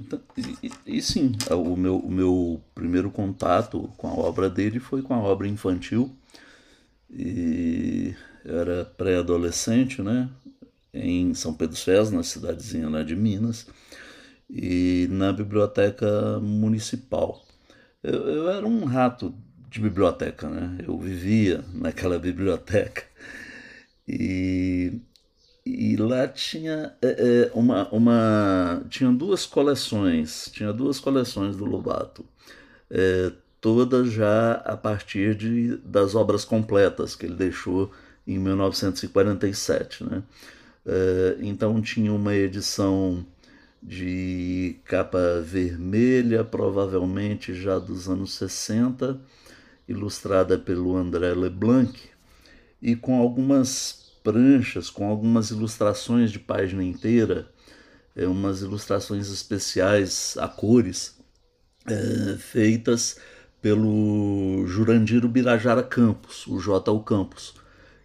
então, e, e, sim, o meu, o meu primeiro contato com a obra dele foi com a obra infantil. E eu era pré-adolescente, né? em São Pedro Ferros, na cidadezinha lá de Minas, e na biblioteca municipal. Eu, eu era um rato de biblioteca, né? Eu vivia naquela biblioteca e, e lá tinha é, é, uma, uma tinha duas coleções, tinha duas coleções do Lobato, é, todas já a partir de, das obras completas que ele deixou em 1947, né? É, então tinha uma edição de capa vermelha, provavelmente já dos anos 60, ilustrada pelo André Leblanc, e com algumas pranchas, com algumas ilustrações de página inteira, é, umas ilustrações especiais a cores, é, feitas pelo Jurandir Birajara Campos, o J. Campos,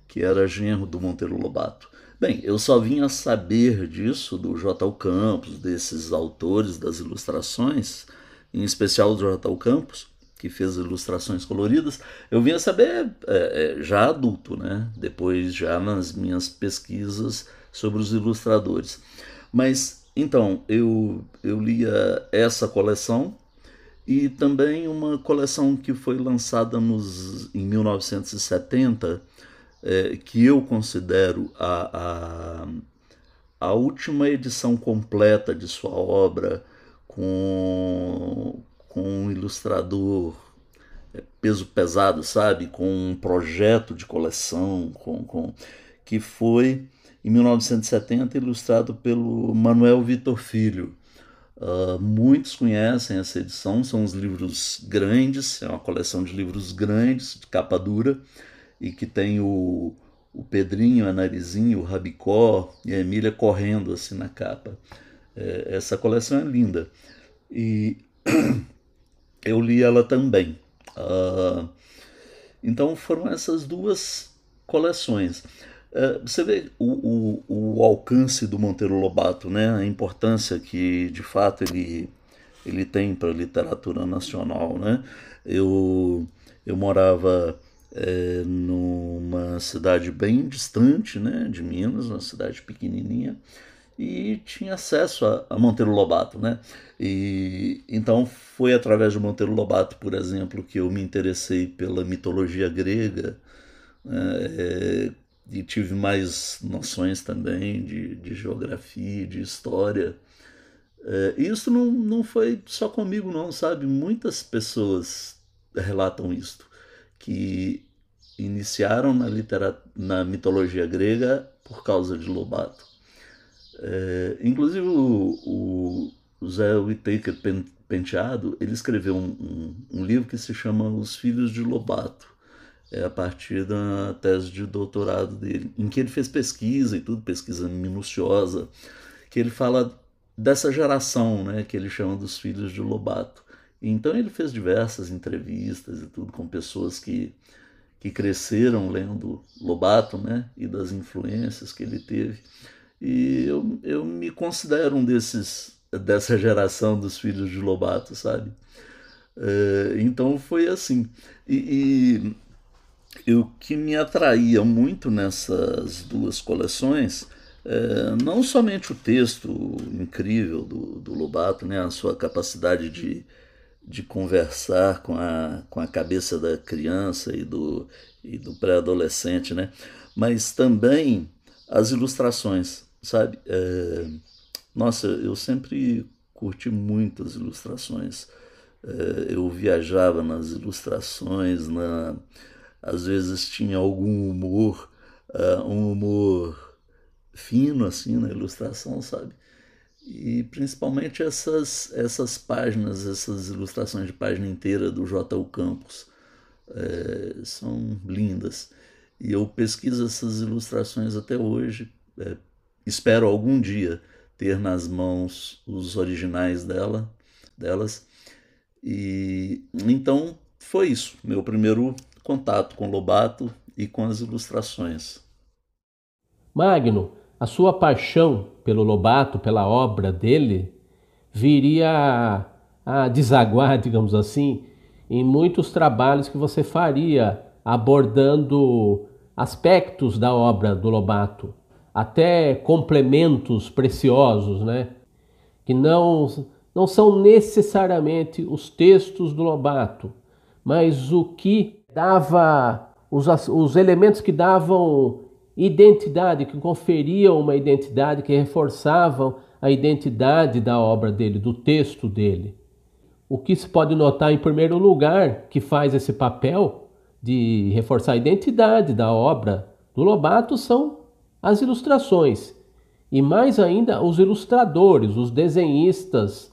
que era genro do Monteiro Lobato. Bem, eu só vinha saber disso do J. Campos, desses autores das ilustrações, em especial do J. Campos, que fez ilustrações coloridas, eu vinha saber é, é, já adulto, né? Depois já nas minhas pesquisas sobre os ilustradores. Mas então eu eu lia essa coleção e também uma coleção que foi lançada nos em 1970 é, que eu considero a, a, a última edição completa de sua obra com, com um ilustrador é, peso pesado, sabe? Com um projeto de coleção, com, com que foi em 1970 ilustrado pelo Manuel Vitor Filho. Uh, muitos conhecem essa edição, são os livros grandes, é uma coleção de livros grandes, de capa dura, e que tem o, o Pedrinho, a Narizinho, o Rabicó e a Emília correndo assim na capa. É, essa coleção é linda. E eu li ela também. Uh, então foram essas duas coleções. Uh, você vê o, o, o, alcance do Monteiro Lobato, né? a importância que de fato ele, ele tem para a literatura nacional. Né? Eu, eu morava é, numa cidade bem distante né, de Minas, uma cidade pequenininha, e tinha acesso a, a, Monteiro Lobato, né? E então foi através de Monteiro Lobato, por exemplo, que eu me interessei pela mitologia grega né, é, e tive mais noções também de, de geografia, de história. É, isso não, não foi só comigo, não, sabe? Muitas pessoas relatam isto que iniciaram na, na mitologia grega por causa de Lobato. É, inclusive o, o Zé Whittaker Penteado ele escreveu um, um, um, livro que se chama Os Filhos de Lobato, é a partir da tese de doutorado dele, em que ele fez pesquisa e tudo, pesquisa minuciosa, que ele fala dessa geração, né, que ele chama dos Filhos de Lobato. Então ele fez diversas entrevistas e tudo com pessoas que, que cresceram lendo Lobato, né? E das influências que ele teve. E eu, eu me considero um desses dessa geração dos filhos de Lobato, sabe? É, então foi assim. E, e o que me atraía muito nessas duas coleções é, não somente o texto incrível do, do Lobato, né, a sua capacidade de, de conversar com a, com a cabeça da criança e do, e do pré-adolescente, né? Mas também as ilustrações, sabe? É, nossa, eu sempre curti muito as ilustrações. É, eu viajava nas ilustrações, na, às vezes tinha algum humor, uh, um humor fino assim na ilustração, sabe? E principalmente essas, essas páginas, essas ilustrações de página inteira do J. U. Campos é, são lindas. E eu pesquiso essas ilustrações até hoje. É, espero algum dia ter nas mãos os originais dela, delas. E então foi isso, meu primeiro contato com Lobato e com as ilustrações. Magno, a sua paixão pelo Lobato, pela obra dele, viria a, a desaguar, digamos assim, em muitos trabalhos que você faria abordando aspectos da obra do Lobato. Até complementos preciosos, né? Que não, não são necessariamente os textos do Lobato, mas o que dava, os, os elementos que davam identidade, que conferiam uma identidade, que reforçavam a identidade da obra dele, do texto dele. O que se pode notar, em primeiro lugar, que faz esse papel de reforçar a identidade da obra do Lobato são as ilustrações. E mais ainda, os ilustradores, os desenhistas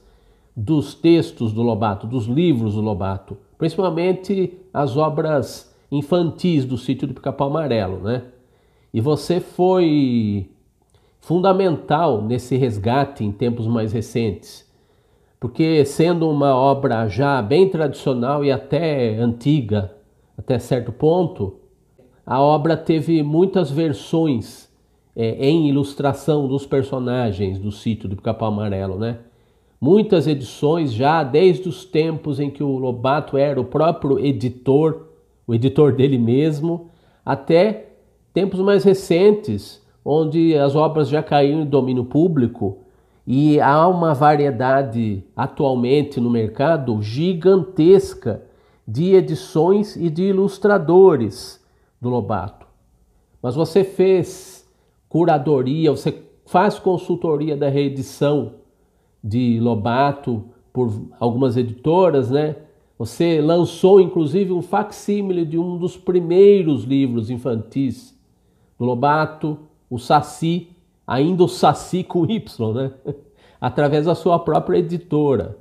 dos textos do Lobato, dos livros do Lobato, principalmente as obras infantis do sítio do Pica-Pau Amarelo, né? E você foi fundamental nesse resgate em tempos mais recentes, porque sendo uma obra já bem tradicional e até antiga, até certo ponto, a obra teve muitas versões é, em ilustração dos personagens do sítio do Pica-Pau Amarelo, né? Muitas edições já desde os tempos em que o Lobato era o próprio editor, o editor dele mesmo, até tempos mais recentes, onde as obras já caíram em domínio público e há uma variedade atualmente no mercado gigantesca de edições e de ilustradores do Lobato. Mas você fez curadoria, você faz consultoria da reedição de Lobato por algumas editoras, né? Você lançou inclusive um facsímile de um dos primeiros livros infantis do Lobato, o Saci, ainda o Saci com Y, né? através da sua própria editora.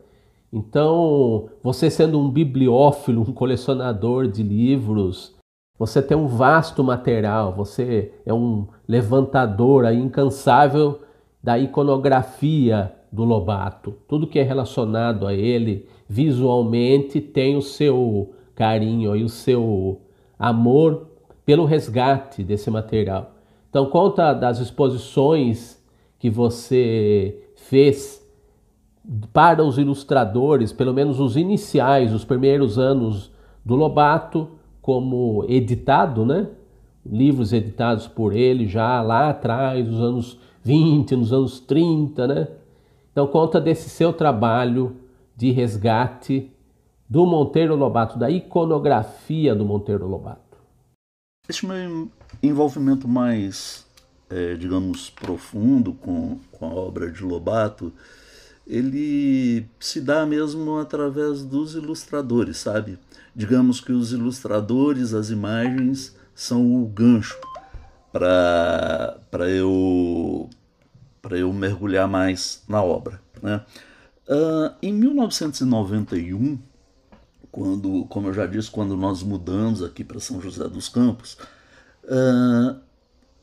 Então, você sendo um bibliófilo, um colecionador de livros, você tem um vasto material, você é um levantador incansável da iconografia do Lobato. Tudo que é relacionado a ele visualmente tem o seu carinho e o seu amor pelo resgate desse material. Então, conta das exposições que você fez para os ilustradores, pelo menos os iniciais, os primeiros anos do Lobato, como editado, né? Livros editados por ele já lá atrás, nos anos 20, nos anos 30, né? Então conta desse seu trabalho de resgate do Monteiro Lobato, da iconografia do Monteiro Lobato. Esse meu envolvimento mais, é, digamos, profundo com, com a obra de Lobato, ele se dá mesmo através dos ilustradores, sabe? Digamos que os ilustradores, as imagens, são o gancho para eu, eu mergulhar mais na obra. Né? Uh, em 1991, quando, como eu já disse, quando nós mudamos aqui para São José dos Campos. Uh,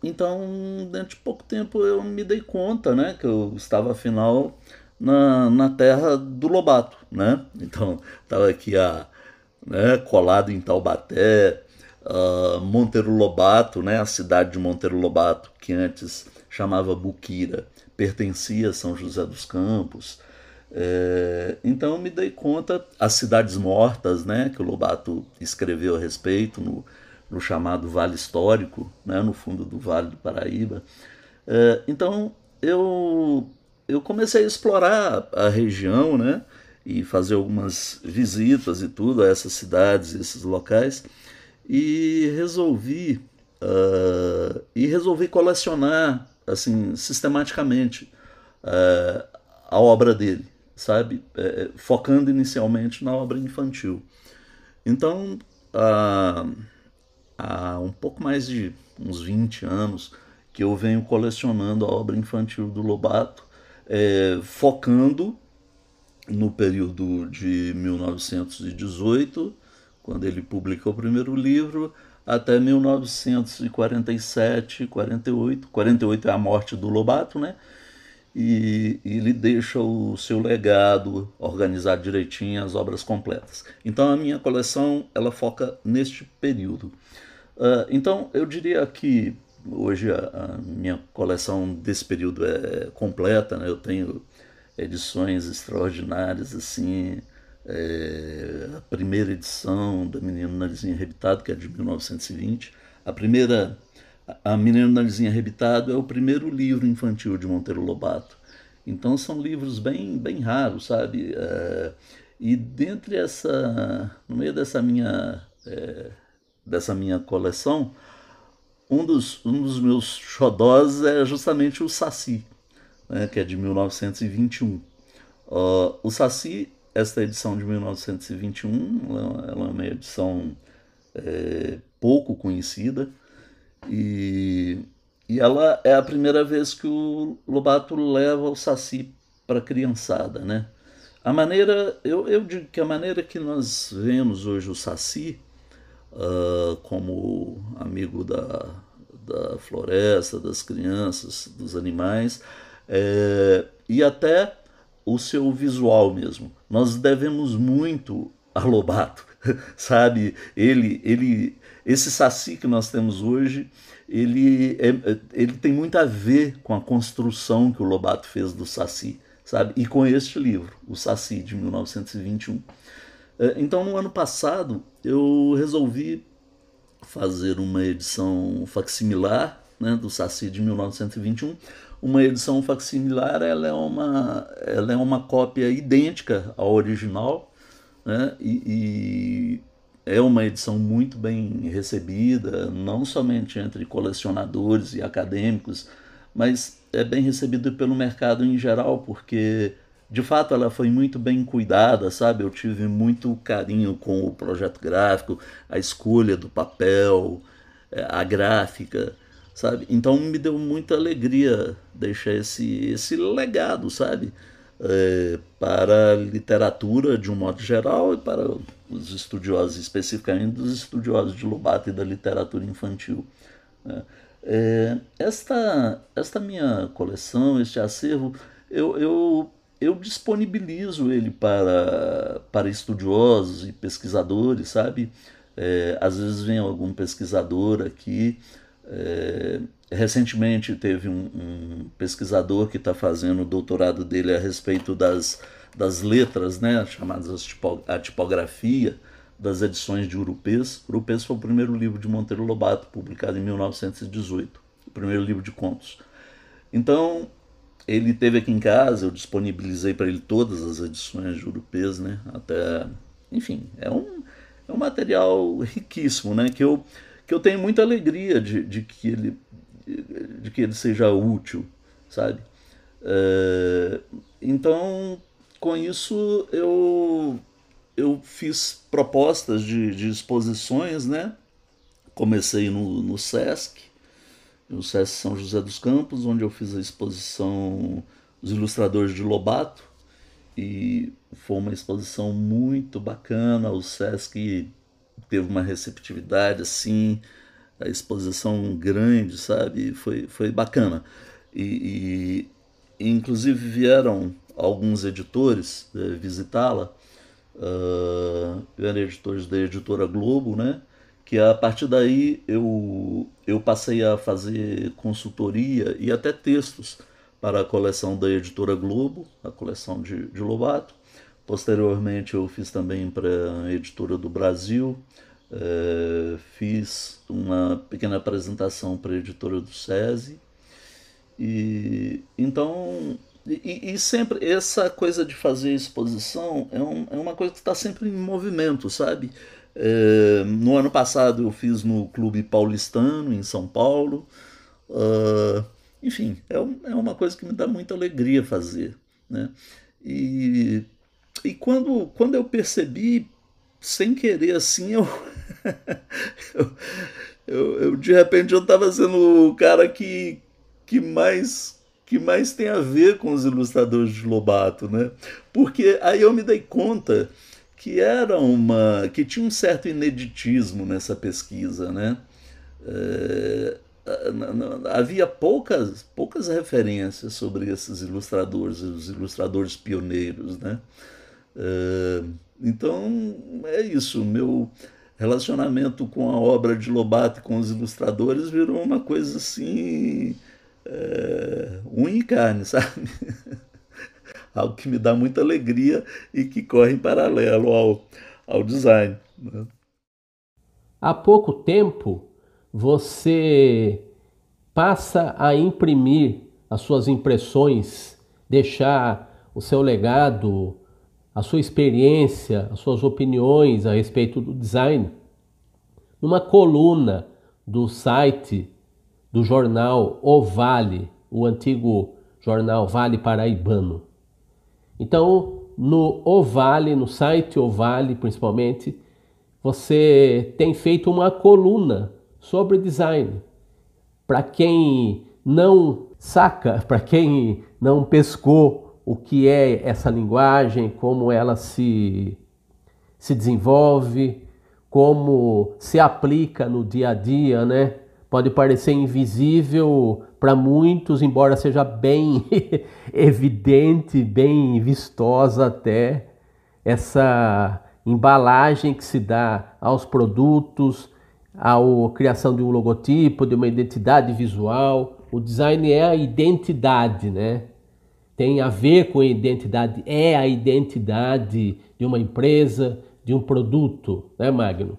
então, dentro de pouco tempo eu me dei conta, né, que eu estava afinal na, na terra do Lobato, né? Então, estava aqui a, né, colado em Taubaté, uh, Monteiro Lobato, né, a cidade de Monteiro Lobato, que antes chamava Buquira, pertencia a São José dos Campos. É, então me dei conta, as cidades mortas, né, que o Lobato escreveu a respeito no, no chamado Vale Histórico, né, no fundo do Vale do Paraíba. É, então eu, eu comecei a explorar a região, né, e fazer algumas visitas e tudo a essas cidades, esses locais, e resolvi uh, e resolvi colecionar assim sistematicamente uh, a obra dele sabe? É, é, focando inicialmente na obra infantil. Então, há, há um pouco mais de uns 20 anos que eu venho colecionando a obra infantil do Lobato, é, focando no período de 1918, quando ele publicou o primeiro livro, até 1947, 48. 48 é a morte do Lobato, né? e, e ele deixa o seu legado organizado direitinho, as obras completas. Então a minha coleção ela foca neste período. Uh, então eu diria que hoje a, a, minha coleção desse período é completa, né? eu tenho edições extraordinárias assim, é, a primeira edição da Menino Narizinho Arrebitado, que é de 1920, a primeira A Menina Narizinho Arrebitado é o primeiro livro infantil de Monteiro Lobato. Então são livros bem, bem raros, sabe? É, e dentre essa, no meio dessa minha, é, dessa minha coleção, um dos, um dos meus xodós é justamente o Saci, né, que é de 1921. Uh, o Saci, esta edição de 1921, ela, ela é uma edição é, pouco conhecida e, e ela é a primeira vez que o Lobato leva o Saci para a criançada, né? A maneira, eu, eu digo que a maneira que nós vemos hoje o Saci uh, como amigo da, da floresta, das crianças, dos animais, é, e até o seu visual mesmo. Nós devemos muito a Lobato, sabe? Ele, ele, esse saci que nós temos hoje, ele, é, ele tem muito a ver com a construção que o Lobato fez do saci, sabe? E com este livro, o Saci de 1921. É, então, no ano passado, eu resolvi fazer uma edição facsimilar né, do Saci de 1921, uma edição facsimilar ela é uma, ela é uma cópia idêntica ao original né? e, e é uma edição muito bem recebida, não somente entre colecionadores e acadêmicos, mas é bem recebida pelo mercado em geral, porque de fato ela foi muito bem cuidada, sabe? Eu tive muito carinho com o projeto gráfico, a escolha do papel, é, a gráfica sabe? Então me deu muita alegria deixar esse, esse legado, sabe? É, para a literatura de um modo geral e para os estudiosos, especificamente dos estudiosos de Lobato e da literatura infantil. Né? É, esta, esta minha coleção, este acervo, eu, eu, eu disponibilizo ele para, para estudiosos e pesquisadores, sabe? É, às vezes vem algum pesquisador aqui é, recentemente teve um, um pesquisador que está fazendo o doutorado dele a respeito das, das letras, né, chamadas tipo, a tipografia das edições de Urupês. Urupês foi o primeiro livro de Monteiro Lobato, publicado em 1918, o primeiro livro de contos. Então, ele teve aqui em casa, eu disponibilizei para ele todas as edições de Urupês, né, até, enfim, é um, é um material riquíssimo, né, que eu que eu tenho muita alegria de, de, que, ele, de que ele seja útil, sabe? É, então, com isso, eu, eu fiz propostas de, de exposições, né? Comecei no, no SESC, no SESC São José dos Campos, onde eu fiz a exposição Os Ilustradores de Lobato, e foi uma exposição muito bacana. O SESC teve uma receptividade assim, a exposição grande, sabe? Foi, foi bacana. E, e inclusive vieram alguns editores eh, visitá-la, uh, vieram editores da editora Globo, né? Que a partir daí eu, eu passei a fazer consultoria e até textos para a coleção da editora Globo, a coleção de, de Lobato. Posteriormente, eu fiz também para a editora do Brasil, é, fiz uma pequena apresentação para a editora do SESI. E então, e, e, sempre essa coisa de fazer exposição é, um, é uma coisa que está sempre em movimento, sabe? É, no ano passado eu fiz no Clube Paulistano, em São Paulo. Uh, enfim, é, é uma coisa que me dá muita alegria fazer. Né? E e quando, quando eu percebi, sem querer assim, eu, eu, eu, eu, de repente eu estava sendo o cara que, que mais que mais tem a ver com os ilustradores de Lobato, né? Porque aí eu me dei conta que era uma que tinha um certo ineditismo nessa pesquisa, né? É, havia poucas poucas referências sobre esses ilustradores, os ilustradores pioneiros, né? É, então é isso, meu relacionamento com a obra de Lobato e com os ilustradores virou uma coisa assim, é, unha e carne, sabe? Algo que me dá muita alegria e que corre em paralelo ao, ao design. Né? Há pouco tempo você passa a imprimir as suas impressões, deixar o seu legado, a sua experiência, as suas opiniões a respeito do design numa coluna do site do jornal O Vale, o antigo jornal Vale Paraibano. Então, no O Vale, no site O Vale principalmente, você tem feito uma coluna sobre design. Para quem não saca, para quem não pescou o que é essa linguagem, como ela se, se desenvolve, como se aplica no dia a dia, né? Pode parecer invisível para muitos, embora seja bem evidente, bem vistosa até essa embalagem que se dá aos produtos, a criação de um logotipo, de uma identidade visual. O design é a identidade, né? Tem a ver com a identidade, é a identidade de uma empresa, de um produto, né, Magno?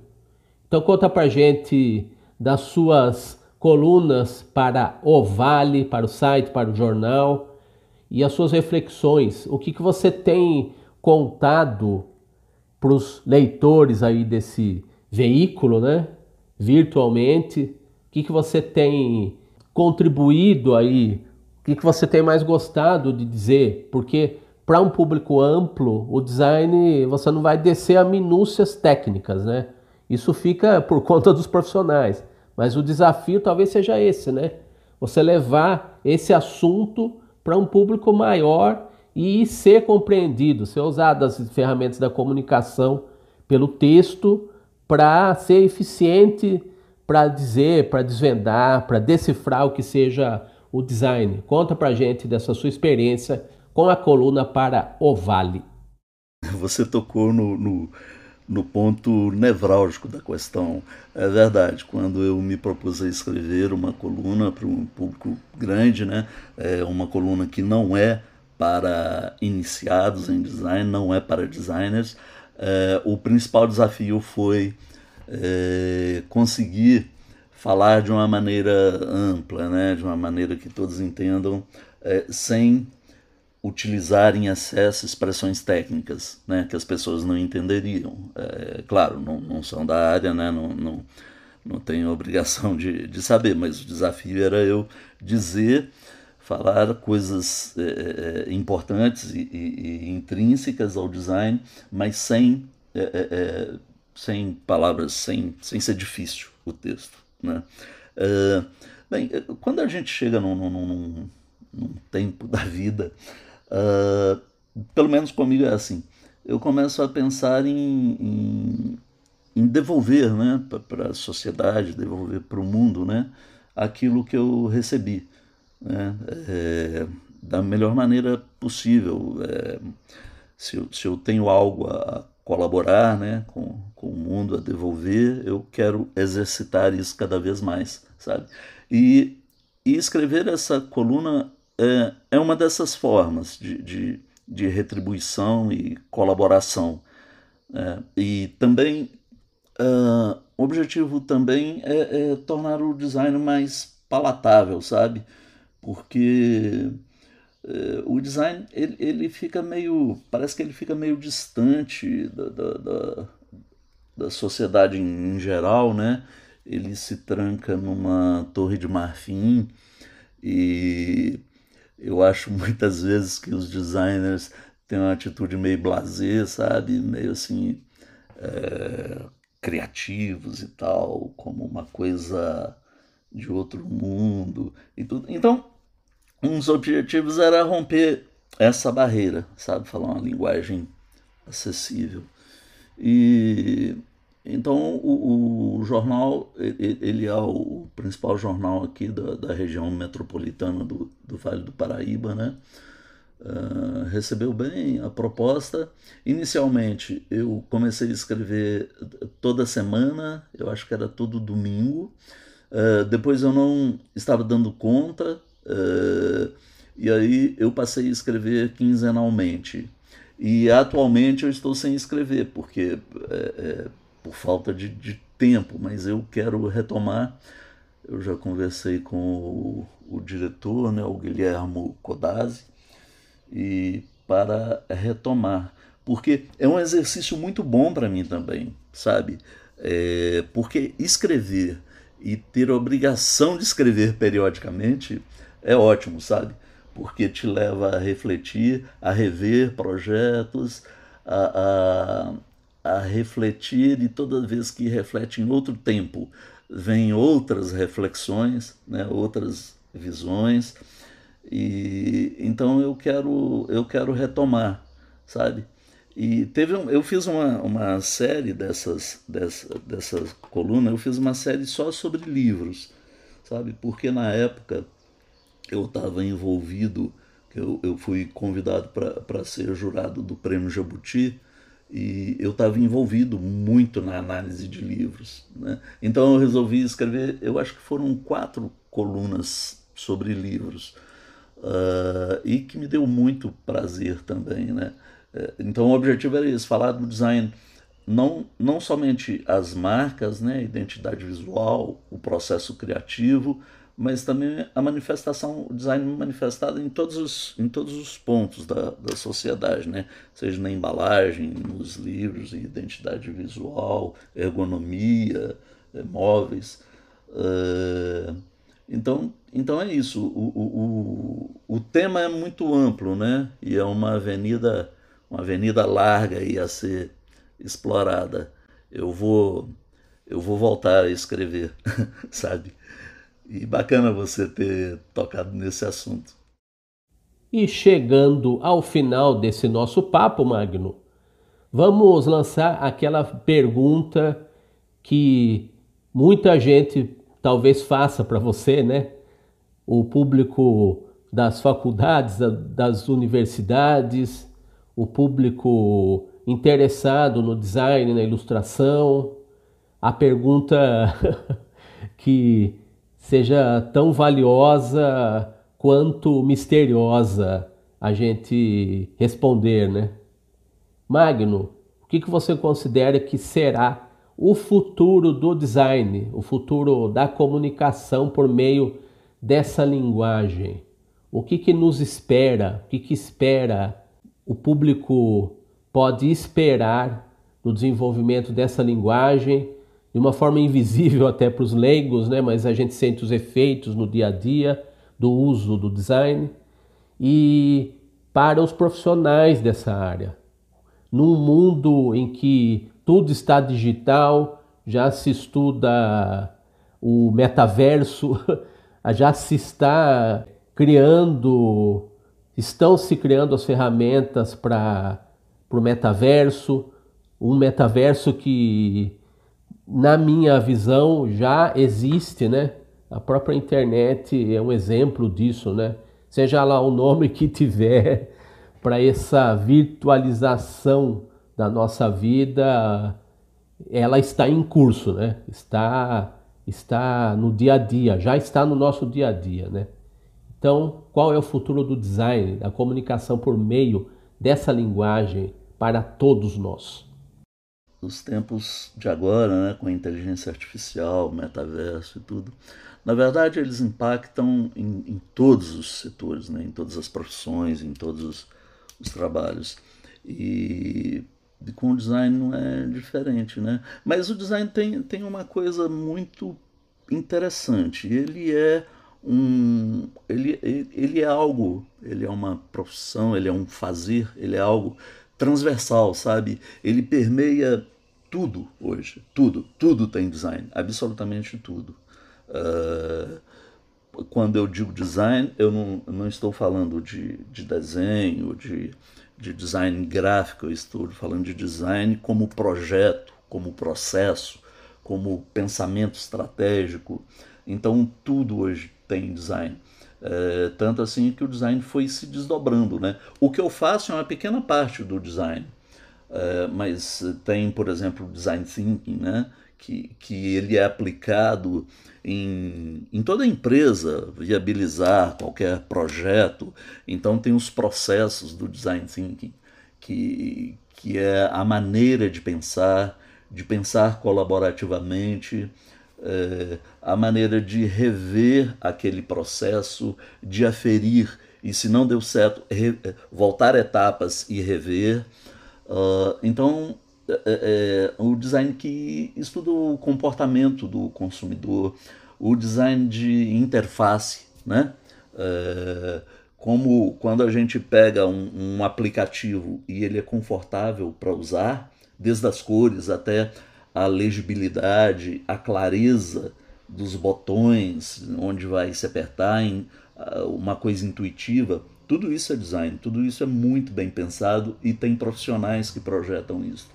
Então conta pra gente das suas colunas para o Vale, para o site, para o jornal e as suas reflexões. O que, que você tem contado para os leitores aí desse veículo, né? Virtualmente, o que, que você tem contribuído aí? Que, que você tem mais gostado de dizer? Porque para um público amplo, o design você não vai descer a minúcias técnicas, né? Isso fica por conta dos profissionais. Mas o desafio talvez seja esse, né? Você levar esse assunto para um público maior e ser compreendido, ser usado as ferramentas da comunicação pelo texto para ser eficiente para dizer, para desvendar, para decifrar o que seja o design. Conta para gente dessa sua experiência com a coluna para o Vale. Você tocou no, no, no ponto nevrálgico da questão. É verdade, quando eu me propus a escrever uma coluna para um público grande, né, é uma coluna que não é para iniciados em design, não é para designers. É, o principal desafio foi é, conseguir falar de uma maneira ampla, né, de uma maneira que todos entendam, é, sem utilizar em excesso expressões técnicas, né, que as pessoas não entenderiam. É, claro, não, não são da área, né, não, não, não tenho obrigação de, de saber, mas o desafio era eu dizer falar coisas é, é, importantes e, e, e, intrínsecas ao design, mas sem, é, é, é, sem palavras, sem, sem ser difícil o texto. Né? bem, quando a gente chega num, num, num, num tempo da vida, uh, pelo menos comigo é assim, eu começo a pensar em, em, em devolver né, para a sociedade, devolver para o mundo né, aquilo que eu recebi né, é, da melhor maneira possível. É, se, eu, se eu tenho algo a colaborar né, com, com o mundo, a devolver, eu quero exercitar isso cada vez mais, sabe? E, e escrever essa coluna é, é uma dessas formas de, de, de retribuição e colaboração. Né? E também, uh, o objetivo também é, é tornar o design mais palatável, sabe? porque o design ele, ele fica meio parece que ele fica meio distante da, da, da, da sociedade em, em, geral né ele se tranca numa torre de marfim e eu acho muitas vezes que os designers têm uma atitude meio blasé sabe meio assim é, criativos e tal como uma coisa de outro mundo e tudo. Então, um dos objetivos era romper essa barreira, sabe, falar uma linguagem acessível. E então o, o jornal ele, é o principal jornal aqui da, da região metropolitana do, do Vale do Paraíba, né? Uh, recebeu bem a proposta. Inicialmente eu comecei a escrever toda semana, eu acho que era todo domingo. Uh, depois eu não estava dando conta, uh, e aí eu passei a escrever quinzenalmente. E atualmente eu estou sem escrever, porque é, é, por falta de, de, tempo, mas eu quero retomar eu já conversei com o, o diretor, né, o Guilhermo Codazzi, e para retomar, porque é um exercício muito bom para mim também, sabe? É, porque escrever e ter a obrigação de escrever periodicamente é ótimo, sabe? Porque te leva a refletir, a rever projetos, a, a, a refletir, e toda vez que reflete em outro tempo, vem outras reflexões, né, outras visões. E então eu quero eu quero retomar, sabe? E teve um, eu fiz uma, uma série dessas, dessa, dessa coluna, eu fiz uma série só sobre livros, sabe? Porque na época eu estava envolvido, eu, eu fui convidado para ser jurado do Prêmio Jabuti, e eu estava envolvido muito na análise de livros. Né? Então eu resolvi escrever, eu acho que foram quatro colunas sobre livros, uh, e que me deu muito prazer também. Né? É, então o objetivo era isso, falar do design, não, não somente as marcas, né, a identidade visual, o processo criativo, mas também a manifestação, o design manifestado em todos os, em todos os pontos da, da sociedade, né? seja na embalagem, nos livros, identidade visual, ergonomia, é, móveis. Uh, então, então é isso. O, o, o, o tema é muito amplo, né? E é uma avenida uma avenida larga aí a ser explorada. Eu vou eu vou voltar a escrever, sabe? E bacana você ter tocado nesse assunto. E chegando ao final desse nosso papo, Magno, vamos lançar aquela pergunta que muita gente talvez faça para você, né? O público das faculdades, das universidades, o público interessado no design, na ilustração, a pergunta que seja tão valiosa quanto misteriosa a gente responder, né? Magno, o que, você considera que será o futuro do design, o futuro da comunicação por meio dessa linguagem? O que, que nos espera? O que, que espera o público pode esperar no desenvolvimento dessa linguagem de uma forma invisível até para os leigos, né? mas a gente sente os efeitos no dia a dia do uso do design e para os profissionais dessa área. Num mundo em que tudo está digital, já se estuda o metaverso, já se está criando Estão se criando as ferramentas para o metaverso, um metaverso que, na minha visão, já existe, né? A própria internet é um exemplo disso, né? Seja lá o nome que tiver para essa virtualização da nossa vida, ela está em curso, né? Está está no dia a dia, já está no nosso dia a dia, né? Então, qual é o futuro do design, da comunicação por meio dessa linguagem para todos nós? Os tempos de agora, né, com a inteligência artificial, metaverso e tudo, na verdade eles impactam em, em todos os setores, né, em todas as profissões, em todos os, os trabalhos. E com o design não é diferente, né? Mas o design tem, tem uma coisa muito interessante. Ele é um ele, ele é algo, ele é uma profissão, ele é um fazer, ele é algo transversal, sabe? Ele permeia tudo hoje, tudo, tudo tem design, absolutamente tudo. Uh, quando eu digo design, eu não, não estou falando de, de desenho, de, de design gráfico, eu estou falando de design como projeto, como processo, como pensamento estratégico. Então, tudo hoje tem design. É, tanto assim que o design foi se desdobrando. Né? O que eu faço é uma pequena parte do design, é, mas tem, por exemplo, o design thinking, né? que, que ele é aplicado em, em toda empresa, viabilizar qualquer projeto. Então, tem os processos do design thinking, que, que é a maneira de pensar, de pensar colaborativamente é, a maneira de rever aquele processo, de aferir e, se não deu certo, re, voltar etapas e rever. Uh, então, é, é, o design que estuda o comportamento do consumidor, o design de interface, né? É, como quando a gente pega um, um aplicativo e ele é confortável para usar, desde as cores até a legibilidade, a clareza dos botões, onde vai se apertar, em, uma coisa intuitiva, tudo isso é design, tudo isso é muito bem pensado e tem profissionais que projetam isso.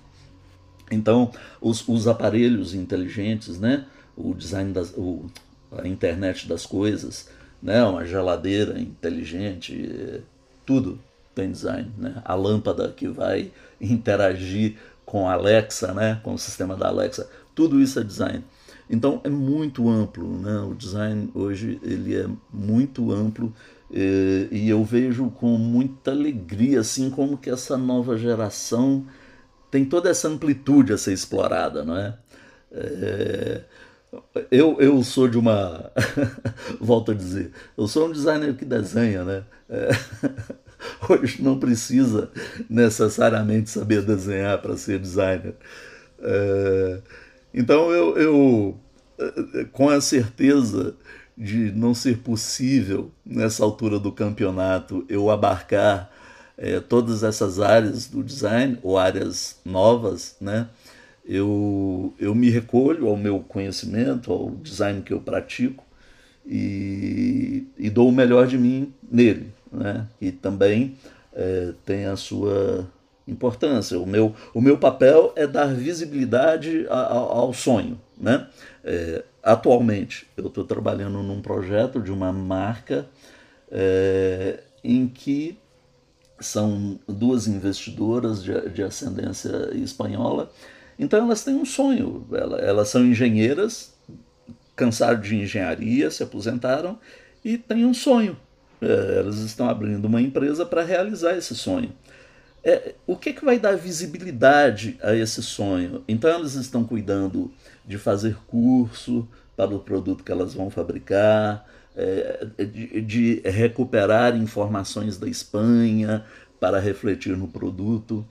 Então, os, os aparelhos inteligentes, né? o design das, o, a internet das coisas, né? uma geladeira inteligente, tudo tem design. Né? A lâmpada que vai interagir com a Alexa, né? com o sistema da Alexa, tudo isso é design. Então é muito amplo, né? o design hoje ele é muito amplo e, e eu vejo com muita alegria assim como que essa nova geração tem toda essa amplitude a ser explorada, não é? é eu, eu sou de uma. Volto a dizer, eu sou um designer que desenha, né? É, hoje não precisa necessariamente saber desenhar para ser designer. É, então eu, eu, com a certeza de não ser possível, nessa altura do campeonato, eu abarcar é, todas essas áreas do design, ou áreas novas, né? eu, eu me recolho ao meu conhecimento, ao design que eu pratico e, e dou o melhor de mim nele, né? E também é, tem a sua importância. O meu, o meu papel é dar visibilidade a, a, ao sonho, né? É, atualmente eu estou trabalhando num projeto de uma marca é, em que são duas investidoras de, de ascendência espanhola então elas têm um sonho, elas são engenheiras, cansaram de engenharia, se aposentaram e têm um sonho. É, elas estão abrindo uma empresa para realizar esse sonho. É, o que, que vai dar visibilidade a esse sonho? Então elas estão cuidando de fazer curso para o produto que elas vão fabricar, é, de, de recuperar informações da Espanha para refletir no produto.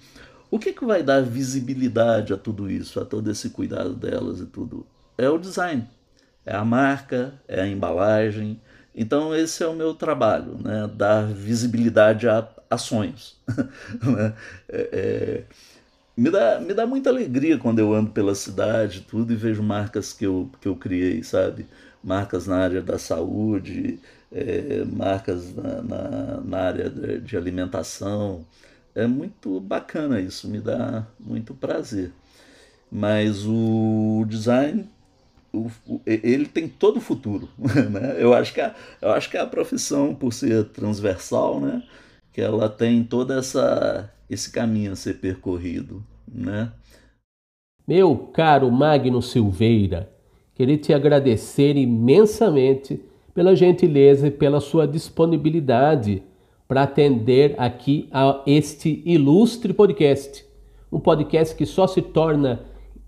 O que, que vai dar visibilidade a tudo isso, a todo esse cuidado delas e tudo? É o design, é a marca, é a embalagem. Então, esse é o meu trabalho, né? dar visibilidade a, a sonhos. Né? é, é, me, dá, me dá muita alegria quando eu ando pela cidade tudo e vejo marcas que eu, que eu criei, sabe? Marcas na área da saúde, é, marcas na, na, na área de, de alimentação é muito bacana isso, me dá muito prazer. Mas o design, o, ele tem todo o futuro. Né? Eu, acho que a, eu acho que a profissão, por ser transversal, né? que ela tem toda essa esse caminho a ser percorrido. Né? Meu caro Magno Silveira, queria te agradecer imensamente pela gentileza e pela sua disponibilidade para atender aqui a este ilustre podcast. Um podcast que só se torna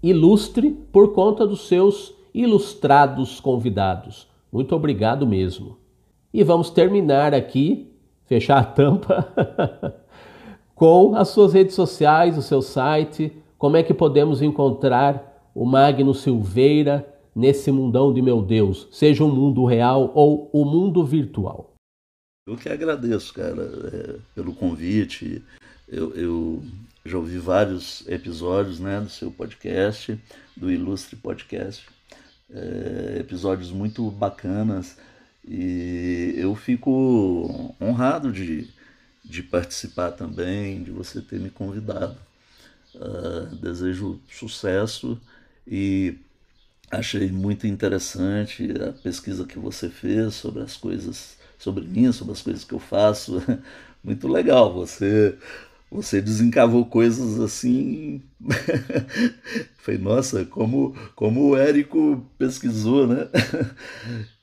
ilustre por conta dos seus ilustrados convidados. Muito obrigado mesmo. E vamos terminar aqui, fechar a tampa, com as suas redes sociais, o seu site, como é que podemos encontrar o Magno Silveira nesse mundão de meu Deus, seja o mundo real ou o mundo virtual. Eu que agradeço, cara, é, pelo convite. Eu, eu, já ouvi vários episódios né, do seu podcast, do Ilustre Podcast. É, episódios muito bacanas e eu fico honrado de, de participar também, de você ter me convidado. Uh, desejo sucesso e achei muito interessante a pesquisa que você fez sobre as coisas sobre mim, sobre as coisas que eu faço. Muito legal. Você você desencavou coisas assim. Foi, nossa, como, como o Érico pesquisou, né?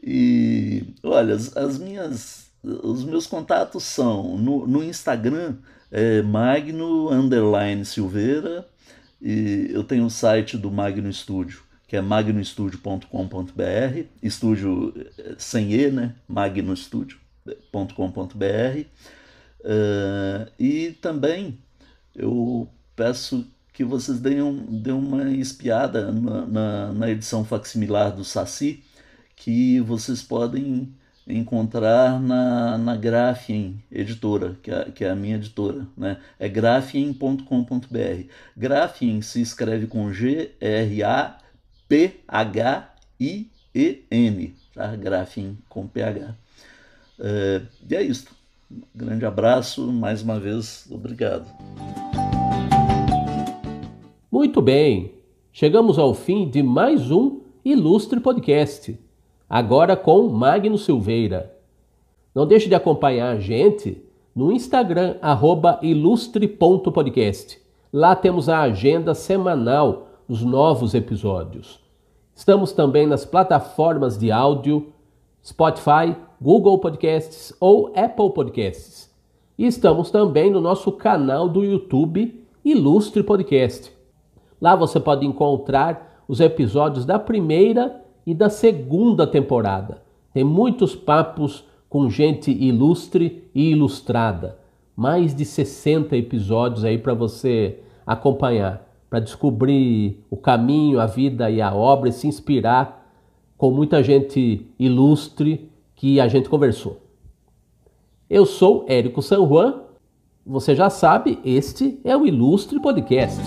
E olha, as, as minhas, os meus contatos são no, no Instagram, é Magno Underline Silveira, e eu tenho o site do Magno Studio, que é magnostudio.com.br, estúdio eh, sem E, né? magnostudio.com.br. Uh, e também eu peço que vocês deem, deem uma espiada na, na, na edição facsimilar do Saci, que vocês podem encontrar na, na Graphien Editora, que é, que é a minha editora. Né? É graphien.com.br. Graphien se escreve com G-R-A-P-H-I-E-N. Tá? Graphien com PH. É, e é isso. Grande abraço, mais uma vez, obrigado. Muito bem, chegamos ao fim de mais um Ilustre Podcast, agora com Magno Silveira. Não deixe de acompanhar a gente no Instagram, ilustre.podcast. Lá temos a agenda semanal dos novos episódios. Estamos também nas plataformas de áudio Spotify, Google Podcasts ou Apple Podcasts. E estamos também no nosso canal do YouTube Ilustre Podcast. Lá você pode encontrar os episódios da primeira e da segunda temporada. Tem muitos papos com gente ilustre e ilustrada. Mais de 60 episódios aí para você acompanhar, para descobrir o caminho, a vida e a obra e se inspirar com muita gente ilustre que a gente conversou. Eu sou Érico San Juan, você já sabe, este é o Ilustre Podcast.